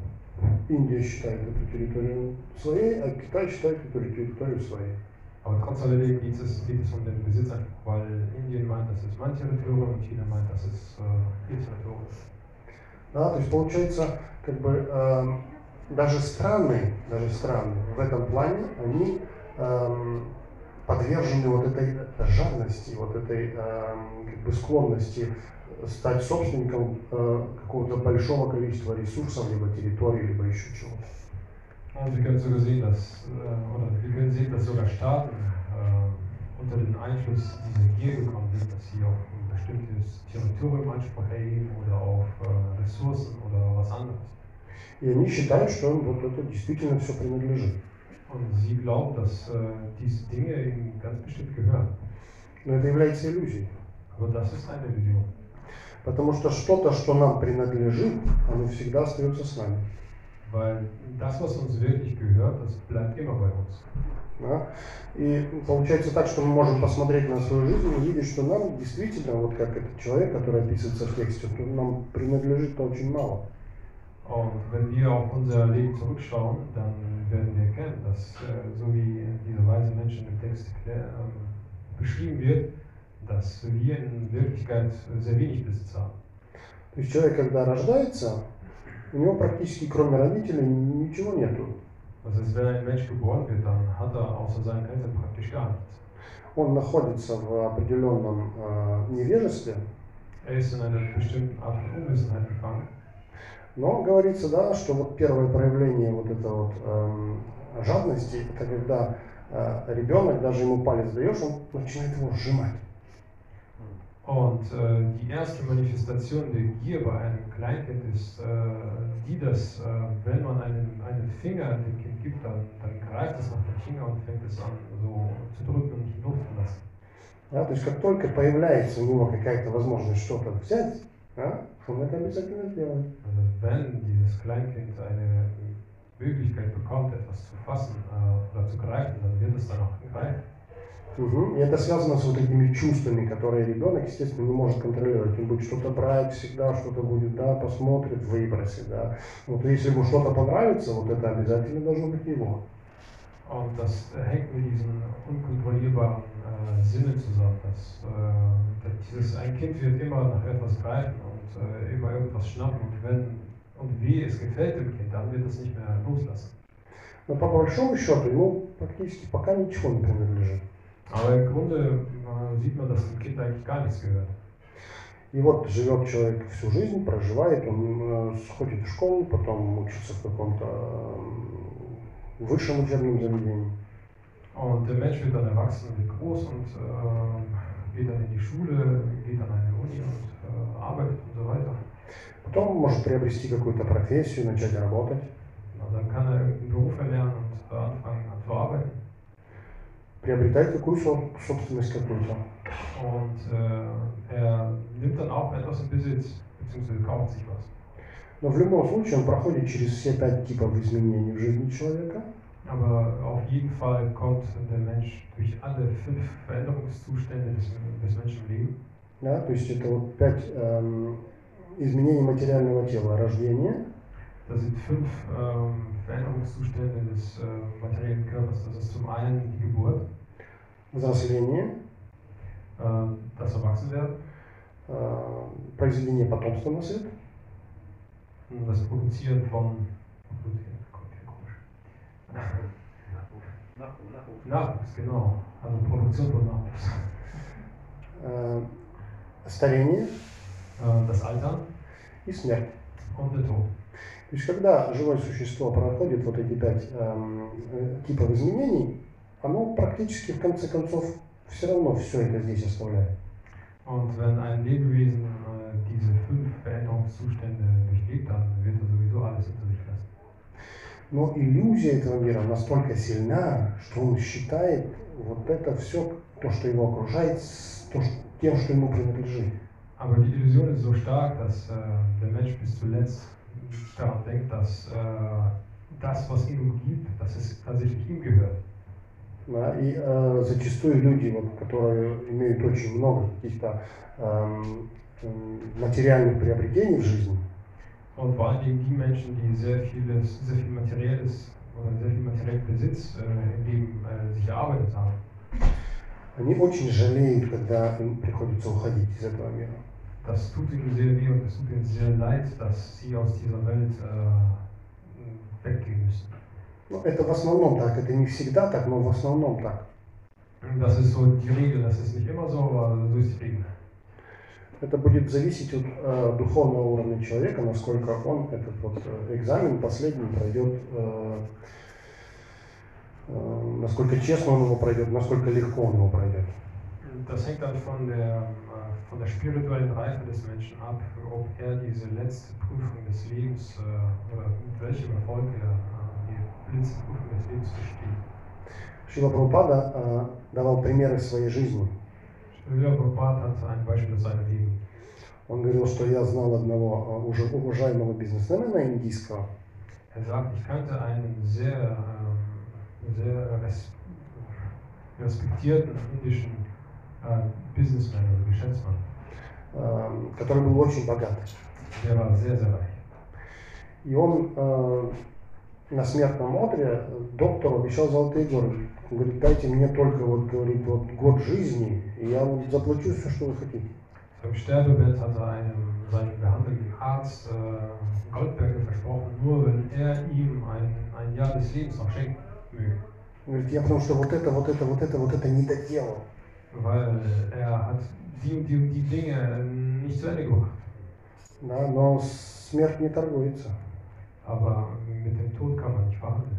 Индия считает эту территорию своей, а Китай считает эту территорию своей. Aber trotz alledem geht es, geht es um den Besitzanspruch, weil Indien meint, das ist mein Territorium und China meint, das ist äh, ihr Territorium. Да, то есть получается, как бы эм, даже страны, даже страны в этом плане, они эм, подвержены вот этой жадности, вот этой эм, как бы склонности стать собственником э, какого-то большого количества ресурсов, либо территории, либо еще чего-то. Und wir können sogar sehen, dass, äh, oder wir können sehen, dass sogar Staaten äh, unter den Einfluss dieser Gier gekommen sind, dass sie auf ein bestimmtes Territorium Anspruch erheben oder auf äh, Ressourcen oder was anderes. И они считают, что им вот это действительно все принадлежит. Und sie glauben, dass äh, diese Dinge ihnen ganz bestimmt gehören. Но это является иллюзией. Aber das ist eine Illusion. Потому что что-то, что нам принадлежит, оно всегда остается с нами. Weil das, was uns wirklich gehört, das bleibt immer bei uns. Да? И получается так, что мы можем посмотреть на свою жизнь и увидеть, что нам действительно, вот как этот человек, который описывается в тексте, то нам принадлежит очень мало. Und wenn wir auf unser Leben zurückschauen, dann werden wir erkennen, dass äh, so wie dieser weise Mensch in dem Text ähm, beschrieben wird, dass wir in Wirklichkeit sehr wenig Besitz haben. То есть человек, когда рождается, у него практически кроме родителей ничего нету. Das heißt, wenn ein Mensch geboren wird, dann hat er außer seinen Eltern praktisch gar nichts. Он находится в определенном э, невежестве, Er ist in einer bestimmten Art von Unwissenheit gefangen Но говорится, да, что вот первое проявление вот этой вот эм, жадности, это когда э, ребенок, даже ему палец даешь, он начинает его сжимать. Und äh, die erste Manifestation der Gier bei einem Kleinkind ist äh, die, dass äh, wenn man einen, einen Finger dem Kind gibt, dann, dann greift es nach dem Finger und fängt es an so zu drücken und nicht loszulassen. Да, то есть как только появляется у него какая-то возможность что-то взять, да, он это обязательно сделает. Also wenn dieses Kleinkind eine Möglichkeit bekommt, etwas zu fassen äh, oder zu greifen, dann wird es dann auch greifen. Мгм. И это связано с вот этими чувствами, которые ребенок, естественно, не может контролировать. Он будет что-то брать, всегда что-то будет, да, посмотрит, выбросит, да. Вот если ему что-то понравится, вот это обязательно должно быть его. Und das hängt mit diesen unkontrollierbaren äh, Sinne zusammen. Dass, äh, dieses, ein Kind wird immer nach etwas greifen und äh, immer irgendwas schnappen. Und wenn und wie es gefällt dem Kind, dann wird es nicht mehr loslassen. Но по большому счету ему практически пока ничего не принадлежит. Aber im Grunde äh, sieht man, dass dem Kind eigentlich gar nichts gehört. И вот живет человек всю жизнь, проживает, он э, ходит в школу, потом учится в каком-то э, высшем учебном заведении. Und der Mensch wird dann erwachsen, wird groß und äh, geht dann in die Schule, geht an eine Uni und äh, arbeitet und so weiter. Потом может приобрести какую-то профессию, начать работать. Und dann kann er irgendeinen Beruf erlernen und äh, anfangen an zu arbeiten. Приобретать какую со- собственность какую-то. Und äh, er nimmt dann auch etwas in Besitz, beziehungsweise kauft sich was. Но в любом случае он проходит через все пять типов изменений в жизни человека. Aber auf jeden Fall kommt der Mensch durch alle fünf Veränderungszustände des, des Menschenlebens. Да, то есть это вот пять эм, изменений материального тела. Рождение, Das sind fünf ähm, Veränderungszustände des äh, materiellen Körpers. Das ist zum einen die Geburt, взросление, äh, das Erwachsenwerden, э, произведение потомства на свет, das Produzieren von Produzieren, klingt komisch. Nachwuchs, genau. Also Produktion von Nachwuchs. э, старение Äh, das Alter и смерть. und der Tod. То есть когда живое существо проходит вот эти пять эм, э, типов изменений, оно практически в конце концов все равно все это здесь оставляет. Und wenn ein Lebewesen äh, diese fünf Veränderungszustände durchlebt, dann wird er sowieso alles hinter sich lassen. Но иллюзия этого мира настолько сильна, что он считает вот это все, то, что его окружает, то, ш- тем, что ему принадлежит. Aber die Illusion ist so stark, dass äh, der Mensch bis zuletzt daran denkt, dass äh, das, was ihn umgibt, dass es tatsächlich ihm gehört. Да, и э, зачастую люди, вот, которые имеют очень много каких-то эм, м, материальных приобретений в жизни, Und vor allen Dingen die Menschen, die sehr vieles, sehr viel materielles oder sehr viel materiellen Besitz äh, im Leben äh, sich erarbeitet haben, они очень жалеют, когда им приходится уходить из этого мира. Das tut ihnen sehr weh und es tut ihnen sehr leid, dass sie aus dieser Welt äh, weggehen müssen. Ну, это в основном так, это не всегда так, но в основном так. Das ist so die Regel, das ist nicht immer so, aber so ist die Regel. Это будет зависеть от э, духовного уровня человека, насколько он этот вот э, экзамен последний пройдет, э, э, насколько честно он его пройдет, насколько легко он его пройдет. Das hängt dann von der, äh, von der spirituellen Reife des Menschen ab, ob er diese letzte Prüfung des Lebens äh, oder mit welchem Erfolg er äh, die letzte Prüfung des Lebens besteht. Шила Прабхупада э, давал примеры своей жизни. Srila Prabhupada hat ein Beispiel aus seinem Leben. Он говорил, что я знал одного э, уже уважаемого бизнесмена индийского, Er sagt, ich kannte einen sehr, ähm, sehr res respektierten indischen Businessman oder Geschäftsmann. э, который был очень богат. И он э, на смертном одре доктору обещал золотые горы. Он говорит, дайте мне только вот, говорит, вот год жизни, и я вот заплачу все, что вы хотите. Im Sterbebett hat er einem, seinem behandelnden Arzt äh, Goldberge versprochen, nur wenn er ihm ein, ein Jahr des Lebens noch schenken möge. Он говорит, я потому что вот это, вот это, вот это, вот это не доделал. Weil er hat die die die Dinge nicht zu Ende gebracht. Да, но с смерть не торгуется. Aber mit dem Tod kann man nicht verhandeln.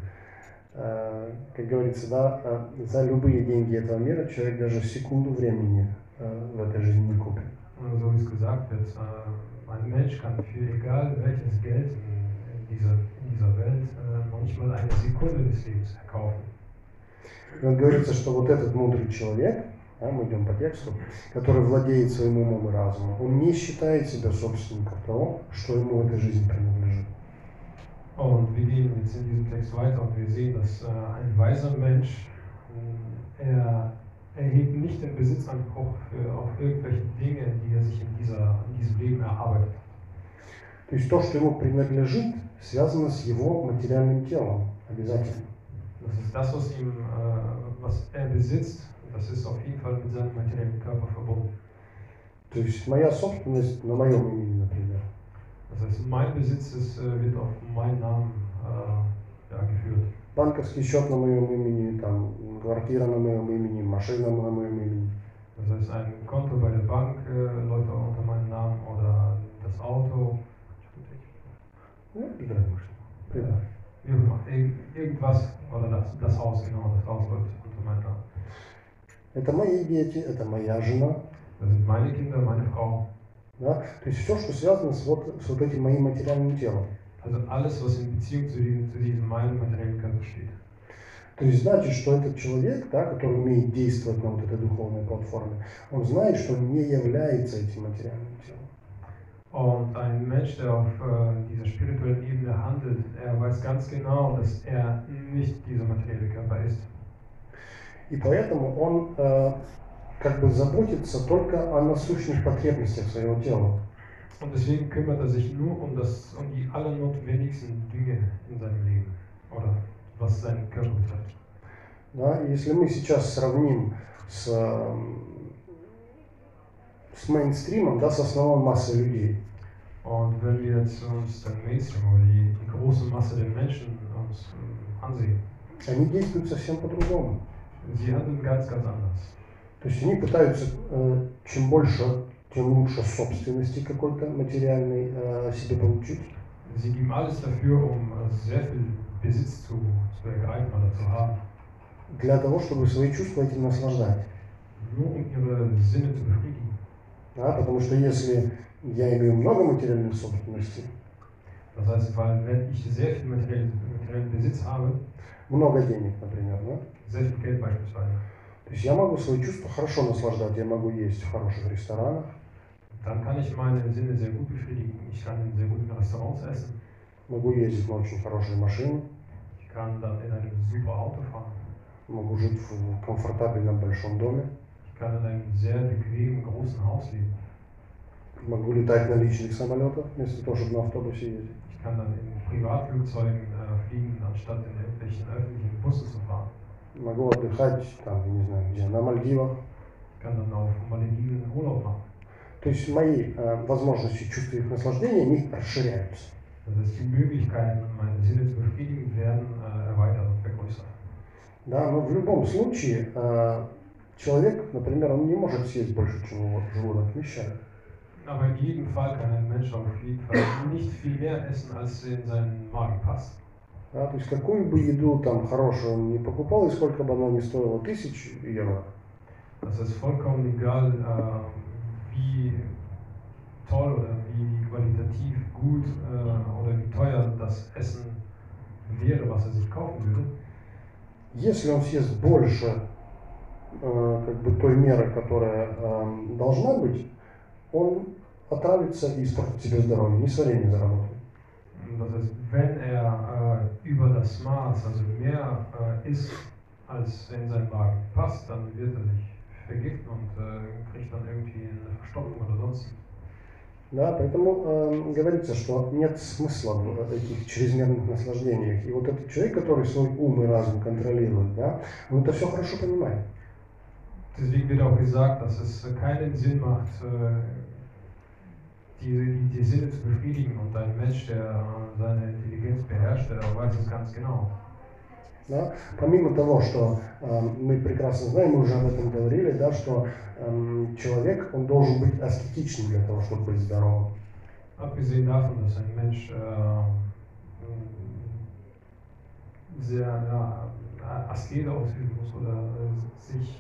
Э, Как говорится, да, э, за любые деньги этого мира человек даже секунду времени э, в этой жизни не купит. Und so wie es gesagt wird, äh, ein Mensch kann für egal welches Geld in, in, dieser, in dieser Welt äh, noch nicht mal eine Sekunde des Lebens erkaufen. И вот говорится, что вот этот мудрый человек, да, мы идем по тексту, который владеет своим умом и разумом, он не считает себя собственником того, что ему в этой жизни принадлежит. Und wir gehen jetzt in diesem Text weiter und wir sehen, dass äh, ein weiser Mensch, mh, er erhebt nicht den Besitzanspruch für, auf irgendwelche Dinge, die er sich in, dieser, in diesem Leben erarbeitet. То есть то, что ему принадлежит, связано с его материальным телом обязательно. Das ist das, was ihm, äh, was er besitzt, das ist auf jeden Fall mit seinem materiellen Körper verbunden. То есть моя собственность на моем имени, например. Das heißt, mein Besitz ist, äh, wird auf meinen Namen äh, ja, geführt. Банковский счет на моем имени, там, квартира на моем имени, машина на моем имени. Das heißt, ein Konto bei der Bank äh, läuft auch unter meinem Namen oder das Auto, Ну, играй, может. Пример. wie auch immer, Irg irgendwas oder das, das Haus, genau, das Haus läuft unter meinem Namen. Это мои дети, это моя жена. Das sind meine Kinder, meine Frau. Да? То есть все, что связано с вот, с вот этим моим материальным телом. Also alles, was in Beziehung zu diesem, zu diesem meinem materiellen Körper steht. То есть значит, что этот человек, да, который умеет действовать на вот этой духовной платформе, он знает, что он не является этим материальным телом. Und ein Mensch, der auf äh, dieser spirituellen Ebene handelt, er weiß ganz genau, dass er nicht dieser materielle Körper ist. И поэтому он э, как бы заботится только о насущных потребностях своего тела. Und deswegen kümmert er sich nur um, das, um die allernotwendigsten Dinge in seinem Leben oder was seinen Körper betrifft. Да? И если мы сейчас сравним с, эм, с мейнстримом, да, с основной массой людей, Und wenn wir jetzt uns den Mainstream oder die, die große Masse der Menschen uns äh, ansehen, они действуют совсем по-другому. То есть они пытаются э, чем больше, тем лучше собственности какой-то материальной э, себе получить. Sie geben alles dafür, um äh, sehr viel Besitz zu, zu ergreifen oder zu haben, для того, чтобы свои чувства этим наслаждать. nur um ihre Sinne zu befriedigen. Да? Потому что если я имею много материальной собственности, Das heißt, weil wenn ich sehr viel materiellen, materiellen Besitz habe, много денег, например, да? sehr viel Geld beispielsweise, то есть я могу свои чувства хорошо наслаждать, я могу есть в хороших ресторанах, dann kann ich meine Sinne sehr gut befriedigen. Ich kann in sehr guten Restaurants essen, могу ездить на очень хорошие машины, ich kann dann in einem super Auto fahren, могу жить в комфортабельном большом доме, ich kann in einem sehr bequemen, großen Haus leben, могу летать на личных самолетах, вместо того, чтобы на автобусе ездить. ich kann dann in Privatflugzeugen äh, fliegen, anstatt in Могу отдыхать там, не знаю где, на Мальдивах. То есть мои э, возможности чувства их наслаждения, они расширяются. Das heißt, die Möglichkeiten, meine Sinne zu befriedigen, werden äh, erweitert und vergrößert. Да, но в любом случае э, человек, например, он не может съесть больше, чем его желудок вмещает. Aber in jedem Fall kann ein Mensch auf jeden Fall nicht viel mehr essen, als in seinen Magen passt. Да, то есть какую бы еду там хорошую он не покупал, и сколько бы она ни стоила тысяч евро, Das ist vollkommen egal, äh, wie toll oder wie qualitativ gut äh, oder wie teuer das Essen wäre, was er sich kaufen würde. если он съест больше э, как бы той меры, которая э, должна быть, он отравится и испортит себе здоровье, несварение заработает. Das heißt, wenn er äh, über das Maß, also mehr äh, isst, als in seinen Magen passt, dann wird er sich vergiften und äh, kriegt dann irgendwie eine Verstopfung oder sonst. Да, поэтому э, говорится, что нет смысла в этих чрезмерных наслаждениях. И вот этот человек, который свой ум и разум контролирует, да, он это все хорошо понимает. Deswegen wird auch gesagt, dass es keinen Sinn macht, äh, die, die, die Sinne zu befriedigen. Und ein Mensch, der seine Intelligenz beherrscht, der weiß es ganz genau. Да? Помимо того, что э, мы прекрасно знаем, мы уже об этом говорили, да, что эм, человек он должен быть аскетичным для того, чтобы быть здоровым. Abgesehen davon, dass ein Mensch äh, sehr ja, Askese ausüben muss oder äh, sich,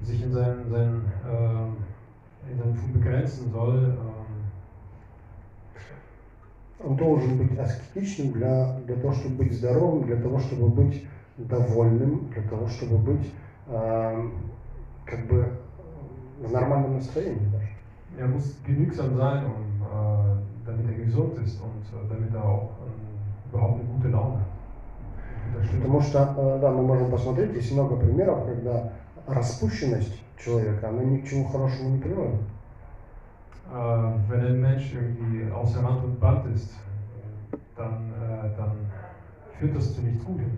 sich in seinen, seinen, äh, in seinen Tun begrenzen soll, ähm, Он должен быть аскетичным для, для того, чтобы быть здоровым, для того, чтобы быть довольным, для того, чтобы быть э, как бы в нормальном настроении даже. er muss genügsam sein, um, äh, damit er gesund ist und äh, damit er auch ähm, überhaupt eine gute Laune hat. Потому что, э, да, мы можем посмотреть, есть много примеров, когда распущенность человека, она ни к чему хорошему не приводит. Äh, wenn ein Mensch irgendwie außer Rand und Band ist, äh, dann, äh, dann führt das zu nichts Gutem.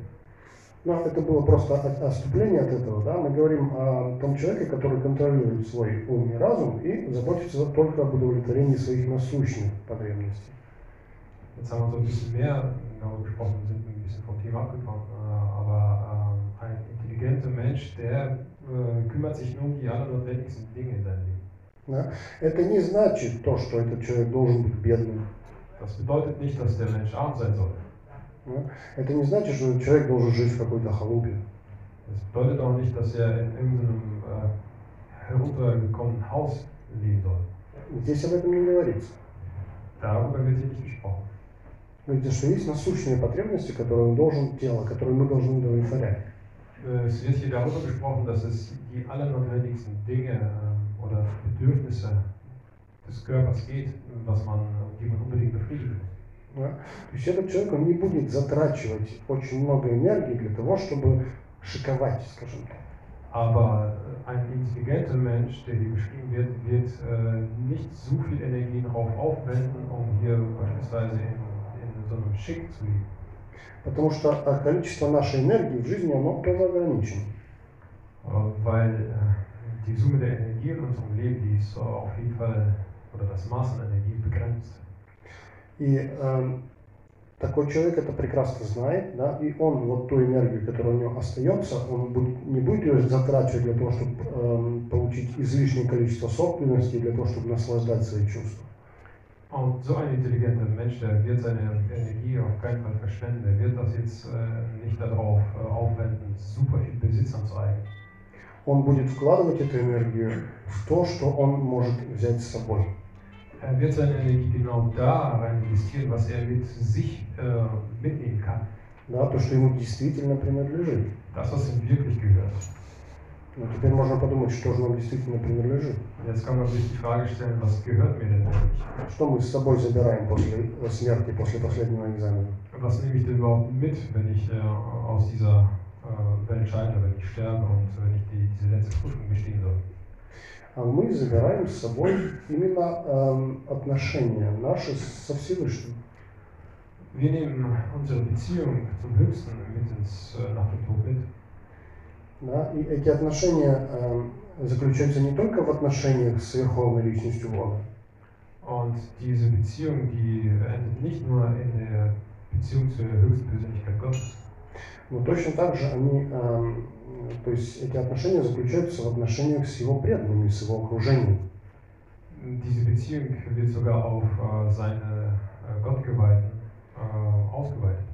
Но это было просто от- отступление от этого. Да? Мы говорим о том человеке, который контролирует свой ум и разум и заботится только об удовлетворении своих насущных потребностей. Jetzt haben wir so ein bisschen mehr darüber gesprochen, sind ein bisschen vom Thema abgekommen, äh, aber ähm, ein intelligenter Mensch, der äh, kümmert sich nur um die allernotwendigsten Dinge in seinem Leben. Да? Это не значит то, что этот человек должен быть бедным. Das bedeutet nicht, dass der Mensch arm sein soll. Да? Это не значит, что человек должен жить в какой-то халупе. Das bedeutet auch nicht, dass er in irgendeinem äh, heruntergekommenen Haus leben soll. Здесь об этом не говорится. Darüber wird hier nicht gesprochen. Говорится, что есть насущные потребности, которые он должен тело, которые мы должны удовлетворять. Äh, Es wird hier darüber gesprochen, dass es die allernotwendigsten Dinge ähm, oder Bedürfnisse des Körpers geht, was man, die man unbedingt befriedigen muss. Да? То есть этот человек он не будет затрачивать очень много энергии для того, чтобы шиковать, скажем так. Aber äh, ein intelligenter Mensch, der hier beschrieben wird, wird äh, nicht so viel Energie darauf aufwenden, um hier beispielsweise in, in so einem Schick zu leben. Потому что а, количество нашей энергии в жизни, оно тоже ограничено. Äh, weil äh, die Summe der Energie in unserem Leben, die ist äh, auf jeden Fall, oder das Maß an Energie begrenzt. И эм, такой человек это прекрасно знает, да, и он вот ту энергию, которая у него остается, он будет- не будет ее затрачивать для того, чтобы эм, получить излишнее количество собственности, для того, чтобы наслаждать свои чувства. Und so ein intelligenter Mensch, der wird seine Energie auf keinen Fall verschwenden. Der wird das jetzt äh, nicht darauf äh, aufwenden, super viel Besitz anzueignen. Он будет вкладывать эту энергию в то, что он может взять с собой. Er wird seine Energie genau da rein investieren, was er mit sich äh, mitnehmen kann. Да, то, что ему действительно принадлежит. Das, was ihm wirklich gehört. Ну, теперь можно подумать, что же нам действительно принадлежит. Jetzt kann man sich die Frage stellen, was gehört mir denn wirklich? Что мы с собой забираем после э, смерти, после последнего экзамена. Was nehme ich denn überhaupt mit, wenn ich äh, aus dieser äh, Welt scheide, wenn ich sterbe und wenn ich die, diese letzte Prüfung bestehen soll? А мы забираем с собой именно эм, отношения наши со Всевышним. Wir nehmen unsere Beziehung zum Höchsten mit ins, äh, nach dem Tod mit. Да? И эти отношения эм, заключаются не только в отношениях с Верховной Личностью Бога, Und diese Beziehung, die endet nicht nur in der Beziehung zur höchsten Persönlichkeit Gottes, но точно так же они, эм, то есть эти отношения заключаются в отношениях с Его преданными, с Его окружением. diese Beziehung wird sogar auf äh, seine äh, Gottgeweihten äh, ausgeweitet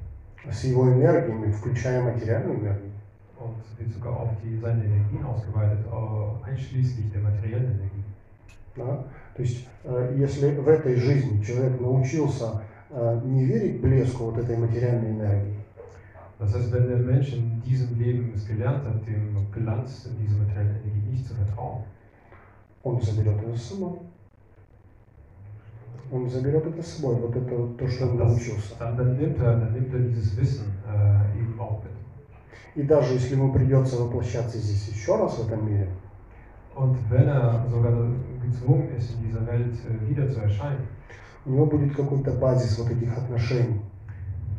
С Его энергиями, включая материальную энергию. und wird sogar auf die, seine Energien ausgeweitet, äh, einschließlich der materiellen Energie. Да? То есть, э, если в этой жизни человек научился э, не верить блеску вот этой материальной энергии, Das heißt, wenn der Mensch in diesem Leben es gelernt hat, dem Glanz in dieser materiellen Energie nicht zu vertrauen, он заберет это с собой. Он заберет это с собой, вот это то, что он научился. dann, dann, nimmt er, dann nimmt er dieses Wissen äh, eben auch mit. И даже если ему придется воплощаться здесь еще раз в этом мире, Und wenn er sogar gezwungen ist, in dieser Welt äh, wieder zu erscheinen, у него будет какой-то базис вот этих отношений.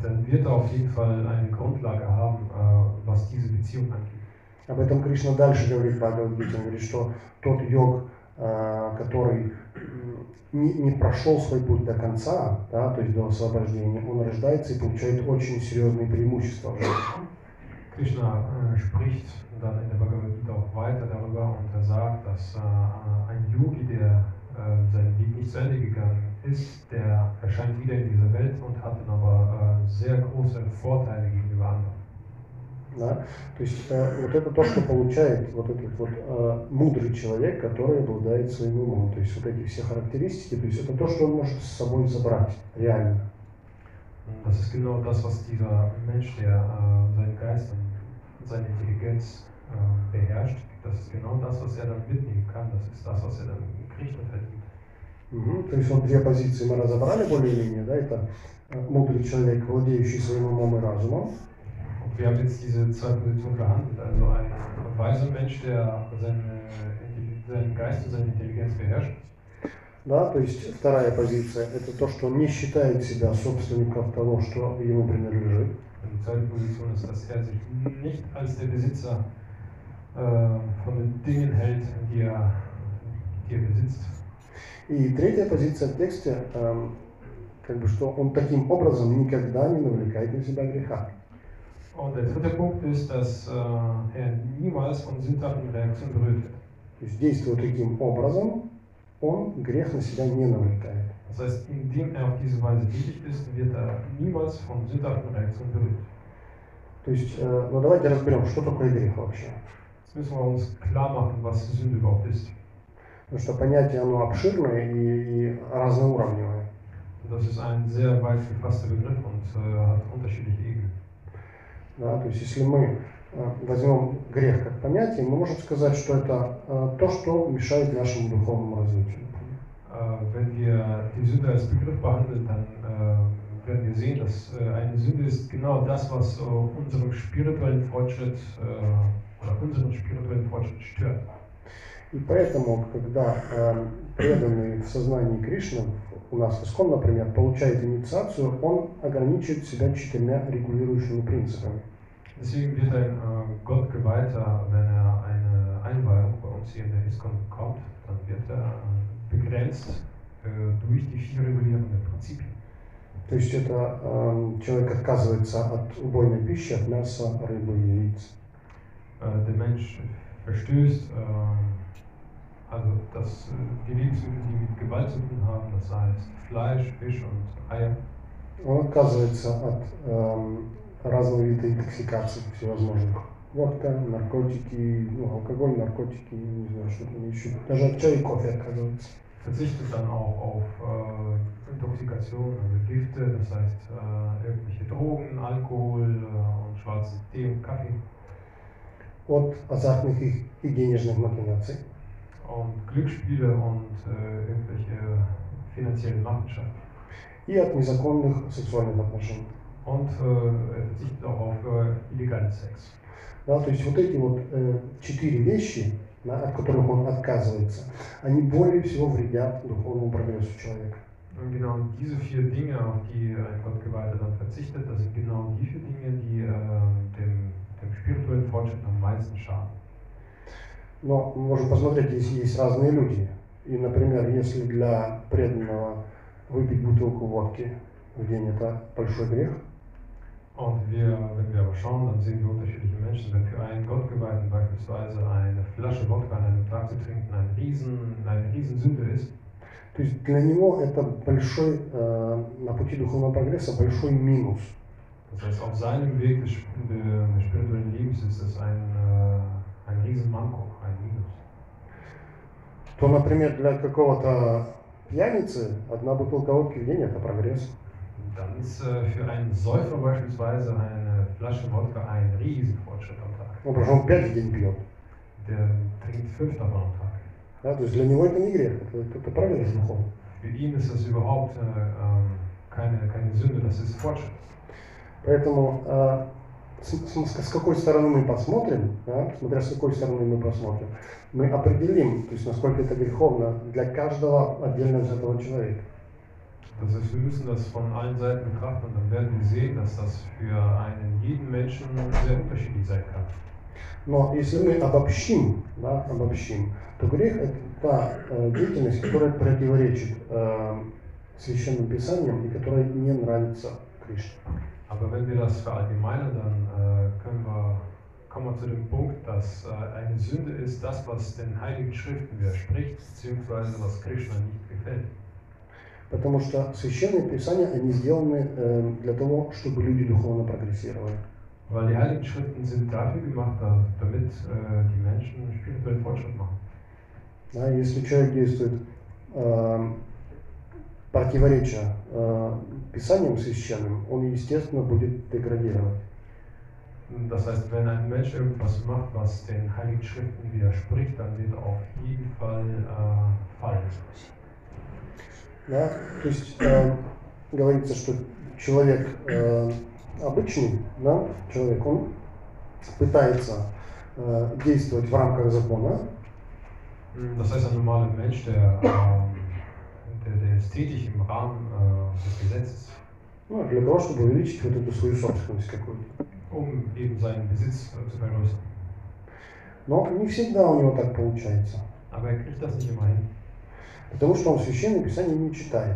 Dann wird er auf jeden Fall eine Grundlage haben, äh, was diese Beziehung angeht. Об этом Кришна дальше говорит в Бхагавадгите. Он говорит, что тот йог, э, который не, не прошел свой путь до конца, да, то есть до освобождения, он рождается и получает очень серьезные преимущества. Krishna äh, spricht dann in der Bhagavad Gita auch weiter darüber und er sagt, dass äh, ein Yogi, der äh, sein Weg nicht zu Ende gegangen ist, der erscheint wieder in dieser Welt und hat dann aber äh, sehr große Vorteile gegenüber anderen. Да? То есть э, вот это то, что получает вот этот вот э, мудрый человек, который обладает своим умом. То есть вот эти все характеристики, то есть это то, что он может с собой забрать, реально. Das ist genau das, was dieser Mensch, der äh, seinen Geist und seine Intelligenz äh, beherrscht, das ist genau das, was er dann mitnehmen kann. Das ist das, was er dann kriegt und verdient. Мгм. То есть вот две позиции мы разобрали более-менее, да, это э, мудрый человек, владеющий своим умом и разумом, wir haben jetzt diese zwei Positionen behandelt. Also ein weiser Mensch, der seine, seinen Geist und seine Intelligenz beherrscht. да, то есть вторая позиция это то, что он не считает себя собственником того, что ему принадлежит. Die zweite Position ist, dass er sich nicht als der Besitzer äh, von den Dingen hält, die er, die er besitzt. И третья позиция в тексте, эм, как бы, что он таким образом никогда не навлекает на себя греха. Und der dritte Punkt ist, dass äh, er niemals von sündhaften Reaktionen berührt wird. То есть действуя таким образом, он грех на себя не навлекает. Das heißt, indem er auf diese Weise tätig ist, wird er niemals von sündhaften Reaktionen berührt. То есть, э, ну давайте разберем, что такое грех вообще. Jetzt müssen wir uns klar machen, was Sünde überhaupt ist. Потому что понятие оно обширное и, и разноуровневое. Das ist ein sehr weit gefasster Begriff und äh, hat unterschiedliche Ebenen. Да? То есть если мы э, возьмем грех как понятие, мы можем сказать, что это э, то, что мешает нашему духовному развитию. Äh, wenn wir die Sünde als Begriff behandeln, dann äh, werden wir sehen, dass äh, eine Sünde ist genau das, was äh, unserem spirituellen Fortschritt äh, oder unseren spirituellen Fortschritt stört. И поэтому, когда э, преданный в сознании Кришны, у нас Искон, например, получает инициацию, он ограничивает себя четырьмя регулирующими принципами. Deswegen wird ein äh, Gottgeweihter, wenn er eine Einweihung bei uns hier in der ISKCON bekommt, dann wird er äh, begrenzt äh, durch die vier regulierenden Prinzipien. То есть это э, человек отказывается от убойной пищи, от мяса, рыбы, яиц. Äh, der Mensch verstößt, äh, also dass äh, die Lebensmittel, die mit Gewalt zu tun haben, das heißt Fleisch, Fisch und Eier. Он отказывается от эм, разного вида интоксикаций всевозможных. Водка, наркотики, ну, алкоголь, наркотики, не знаю, что там еще. Даже от чая и кофе отказывается. Verzichtet dann auch auf äh, Intoxikation, also Gifte, das heißt äh, irgendwelche Drogen, Alkohol äh, und schwarzen Tee und Kaffee. От азартных и, и денежных махинаций. und Glücksspiele und äh, irgendwelche finanziellen Machenschaften. И от незаконных сексуальных отношений. Und äh, er verzichtet auch auf äh, illegalen Sex. Да, то есть вот эти вот э, четыре вещи, да, от которых он отказывается, они более всего вредят духовному прогрессу человека. Und genau diese vier Dinge, auf die ein Gottgeweihter dann verzichtet, das sind genau die vier Dinge, die äh, dem, dem spirituellen Fortschritt am meisten schaden. Но мы можем посмотреть, здесь есть разные люди. И, например, если для преданного выпить бутылку водки в день это большой грех, Und wir, wenn wir aber schauen, dann sehen wir unterschiedliche Menschen. Wenn für einen Gottgeweihten beispielsweise eine Flasche Wodka an einem Tag zu trinken ein Riesen, eine Riesensünde ist, то есть для него это большой, э, на пути духовного прогресса большой минус. Das heißt, auf seinem Weg des spirituellen Lebens ist es ein, äh, То, например, для какого-то пьяницы одна бутылка водки в день это прогресс. Dann ist äh, für einen Säufer beispielsweise eine Flasche Wodka ein Riesenfortschritt am Tag. Ну, потому он пять в день пьет. Der trinkt fünf davon am Tag. Да, то есть для него это не грех, это, это, это прогресс духовный. Für ihn ist das überhaupt äh, ähm, keine, keine Sünde, das ist Fortschritt. Поэтому э, с, с- с какой стороны мы посмотрим, да, смотря с какой стороны мы посмотрим, мы определим, то есть насколько это греховно для каждого отдельно взятого человека. Das heißt, wir müssen das von allen Seiten betrachten und dann werden wir sehen, dass das für einen jeden Menschen sehr unterschiedlich sein kann. Но если мы обобщим, да, обобщим, то грех это та э, деятельность, которая противоречит э, священным писаниям и которая не нравится Кришне. Aber wenn wir das verallgemeinern, dann äh, können wir kommen wir zu dem Punkt, dass äh, eine Sünde ist das, was den Heiligen Schriften widerspricht, beziehungsweise was Krishna nicht gefällt. Потому что священные писания, они сделаны э, для того, чтобы люди духовно прогрессировали. Weil die Heiligen Schriften sind dafür gemacht, da- damit äh, die Menschen spirituellen Fortschritt machen. Да, если человек действует э, противоречия э, писаниям священным, он, естественно, будет деградировать. Das heißt, wenn ein Mensch irgendwas macht, was den Heiligen Schriften widerspricht, dann wird er auf jeden Fall äh, fallen. Да? То есть э, говорится, что человек э, обычный, да, человек, он пытается э, действовать в рамках закона, Das heißt, ein normaler Mensch, der, ähm, der, der ist tätig im Rahmen des Gesetzes, ну, для того, чтобы увеличить вот эту свою собственность какую-то. um eben seinen Besitz zu vergrößern. Но не всегда у него так получается, Aber er kriegt das nicht immer hin, потому что он священное писание не читает.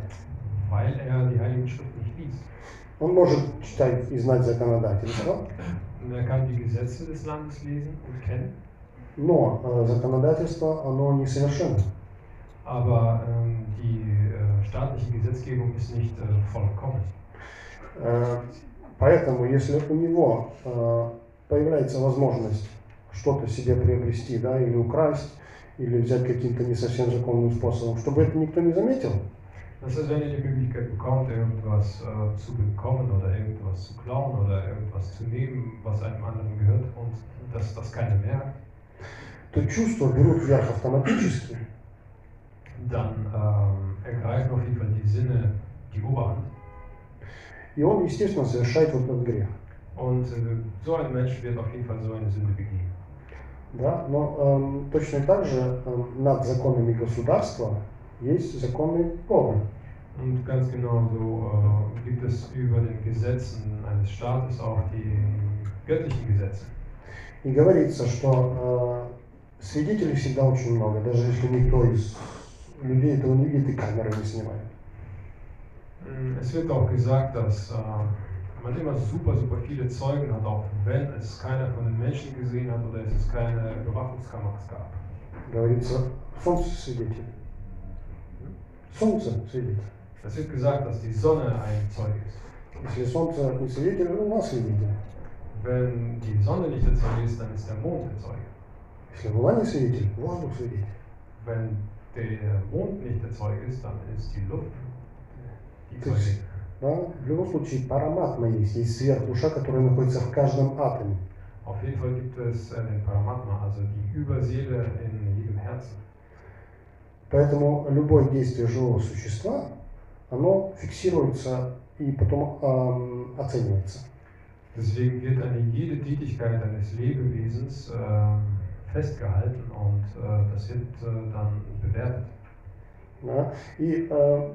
weil er die Heiligen Schriften nicht liest. Он может читать и знать законодательство, er kann die Gesetze des Landes lesen und kennen, но э, законодательство, оно несовершенно. Aber ähm, die äh, staatliche Gesetzgebung ist nicht äh, vollkommen. Э, Поэтому, если у него э, появляется возможность что-то себе приобрести, да, или украсть, или взять каким-то не совсем законным способом, чтобы это никто не заметил, Das heißt, wenn er die Möglichkeit bekommt, irgendwas äh, zu bekommen oder irgendwas zu klauen oder irgendwas zu nehmen, was einem anderen gehört und dass das keiner merkt, то чувства берут вверх автоматически, dann ähm, ergreifen auf jeden Fall die Sinne die Oberhand. и он, естественно, совершает вот этот грех. Und äh, so ein Mensch wird auf jeden Fall so eine Sünde begehen. Да? Но эм, точно так же эм, над законами государства есть законы Бога. Und ganz genauso äh, gibt es über den Gesetzen eines Staates auch die göttlichen Gesetze. И говорится, что э, свидетелей всегда очень много, даже если никто из людей этого не видит и камеры не снимает. Mm, Es wird auch gesagt, dass äh, man immer super, super viele Zeugen hat, auch wenn es keiner von den Menschen gesehen hat oder es keine Überwachungskameras gab. Говорится, солнце свидетель. Солнце свидетель. Es wird gesagt, dass die Sonne ein Zeuge ist. Если солнце не свидетель, луна свидетель. Wenn die Sonne nicht der Zeuge ist, dann ist der Mond der Zeuge. Если луна не свидетель, воздух свидетель. Wenn der Mond nicht der Zeuge ist, dann ist die Luft die Zeuge. да, в любом случае параматма есть, есть сверхдуша, которая находится в каждом атоме. Auf jeden Fall gibt es äh, den Paramatma, also die Überseele in jedem Herzen. Поэтому любое действие живого существа, оно фиксируется и потом эм, оценивается. Deswegen wird eine jede Tätigkeit eines Lebewesens ähm, festgehalten und äh, das wird äh, dann bewertet. Да? И э,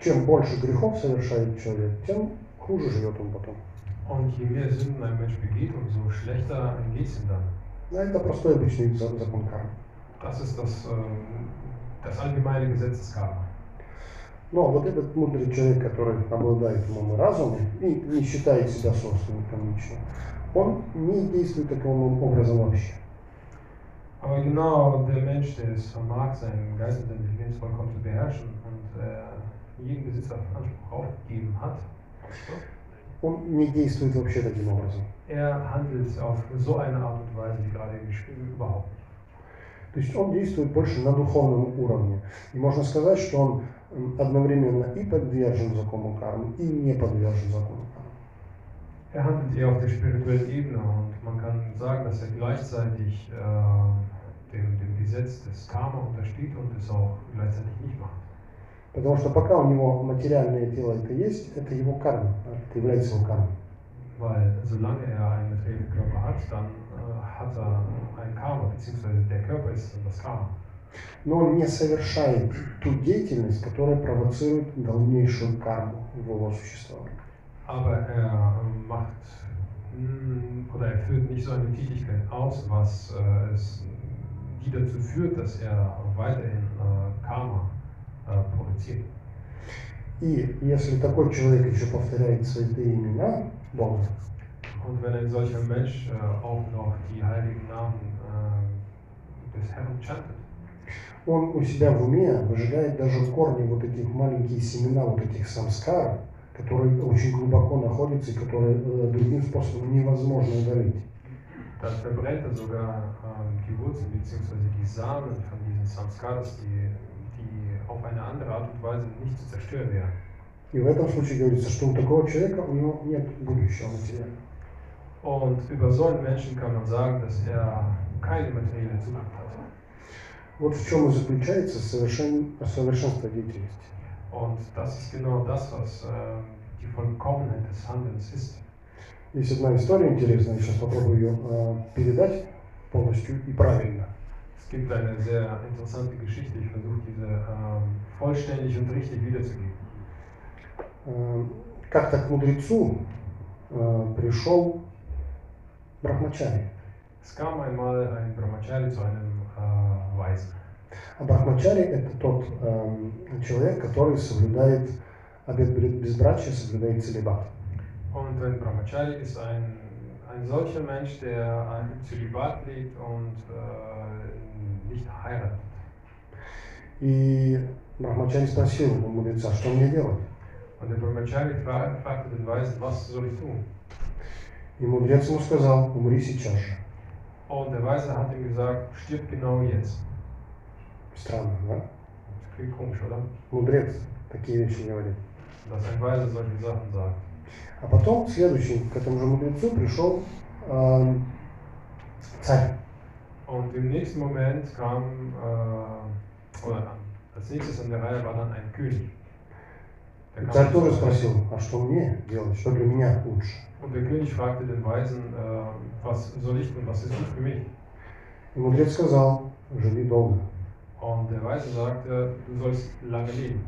чем больше грехов совершает человек, тем хуже живет он потом. Und je mehr Sünden ein Mensch begeht, umso schlechter geht es ihm dann. Да, это простой обычный за- закон кармы. Das ist das, ähm, das allgemeine Gesetz des Karma. Но вот этот мудрый человек, который обладает умом и разумом и не считает себя собственником лично, он не действует таким образом вообще. Aber genau der Mensch, der es vermag, seinen Geist und seine Intelligenz vollkommen zu beherrschen und äh, jeden Besitzer Anspruch aufgegeben hat, Он не действует вообще таким образом. er handelt auf so eine Art und Weise, wie gerade eben beschrieben, überhaupt nicht. То есть он действует больше на духовном уровне. И можно сказать, что он м, одновременно и подвержен закону кармы, и не подвержен закону кармы. Er handelt eher auf der spirituellen Ebene und man kann sagen, dass er gleichzeitig äh, dem, dem Gesetz des Karma untersteht und es auch gleichzeitig nicht macht. Потому что пока у него материальное тело это есть, это его карма, это является его кармой. Weil solange er einen materiellen Körper hat, dann äh, hat er ein Karma, beziehungsweise der Körper ist das Karma. Но он не совершает ту деятельность, которая провоцирует дальнейшую карму его существовании. Aber er äh, macht mh, oder er führt nicht so eine Tätigkeit aus, was äh, es, die dazu führt, dass er weiterhin äh, Karma äh, produziert. И если такой человек еще повторяет святые имена Бога, Und wenn ein solcher Mensch äh, auch noch die heiligen Namen äh, des Herrn chantet, он у себя в уме выжигает даже корни вот этих маленькие семена вот этих самскар, которые очень глубоко находятся и которые э, другим способом невозможно удалить. dann verbrennt er sogar ähm, die Wurzeln bzw. die Samen von diesen Samskaras, die, die auf eine andere Art und Weise nicht zu zerstören wären. И в этом случае говорится, что у такого человека у него нет будущего материала. Und über so einen Menschen kann man sagen, dass er keine materielle Zukunft hat. Вот в чем и заключается совершен... совершенство деятельности. Und das ist genau das, was ähm, die Vollkommenheit des Handelns ist. Есть одна история интересная, я сейчас попробую ее э, передать полностью и правильно. Es gibt eine sehr interessante Geschichte, ich versuche diese ähm, vollständig und richtig wiederzugeben. Э, Как-то к мудрецу э, пришел Брахмачари. Es kam einmal ein Brahmachari zu einem äh, Weisen. А Брахмачари – это тот эм, человек, который соблюдает обет безбрачия, соблюдает целебат. Und ein Brahmachari ist ein, ein solcher Mensch, der ein Zölibat lebt und äh, nicht heiratet. И Брахмачари спросил у мудреца, что мне делать? Und der Brahmachari fra fragte den Weisen, was soll ich tun? И мудрец ему сказал, умри сейчас же. Und der Weise hat ihm gesagt, stirb genau jetzt. Странно, да? Das klingt komisch, oder? Мудрец такие вещи говорит. Dass ein Weise solche Sachen sagt. А потом, следующий, к этому же мудрецу пришел эм, царь. Und im nächsten Moment kam, äh, oder als nächstes an der Reihe war dann ein König. Der И kam царь тоже zu- спросил, а что мне делать, что для меня лучше? Und der König fragte den Weisen, äh, was soll ich tun, was ist gut für mich? И мудрец сказал, живи долго. Und der Weise sagte, du sollst lange leben.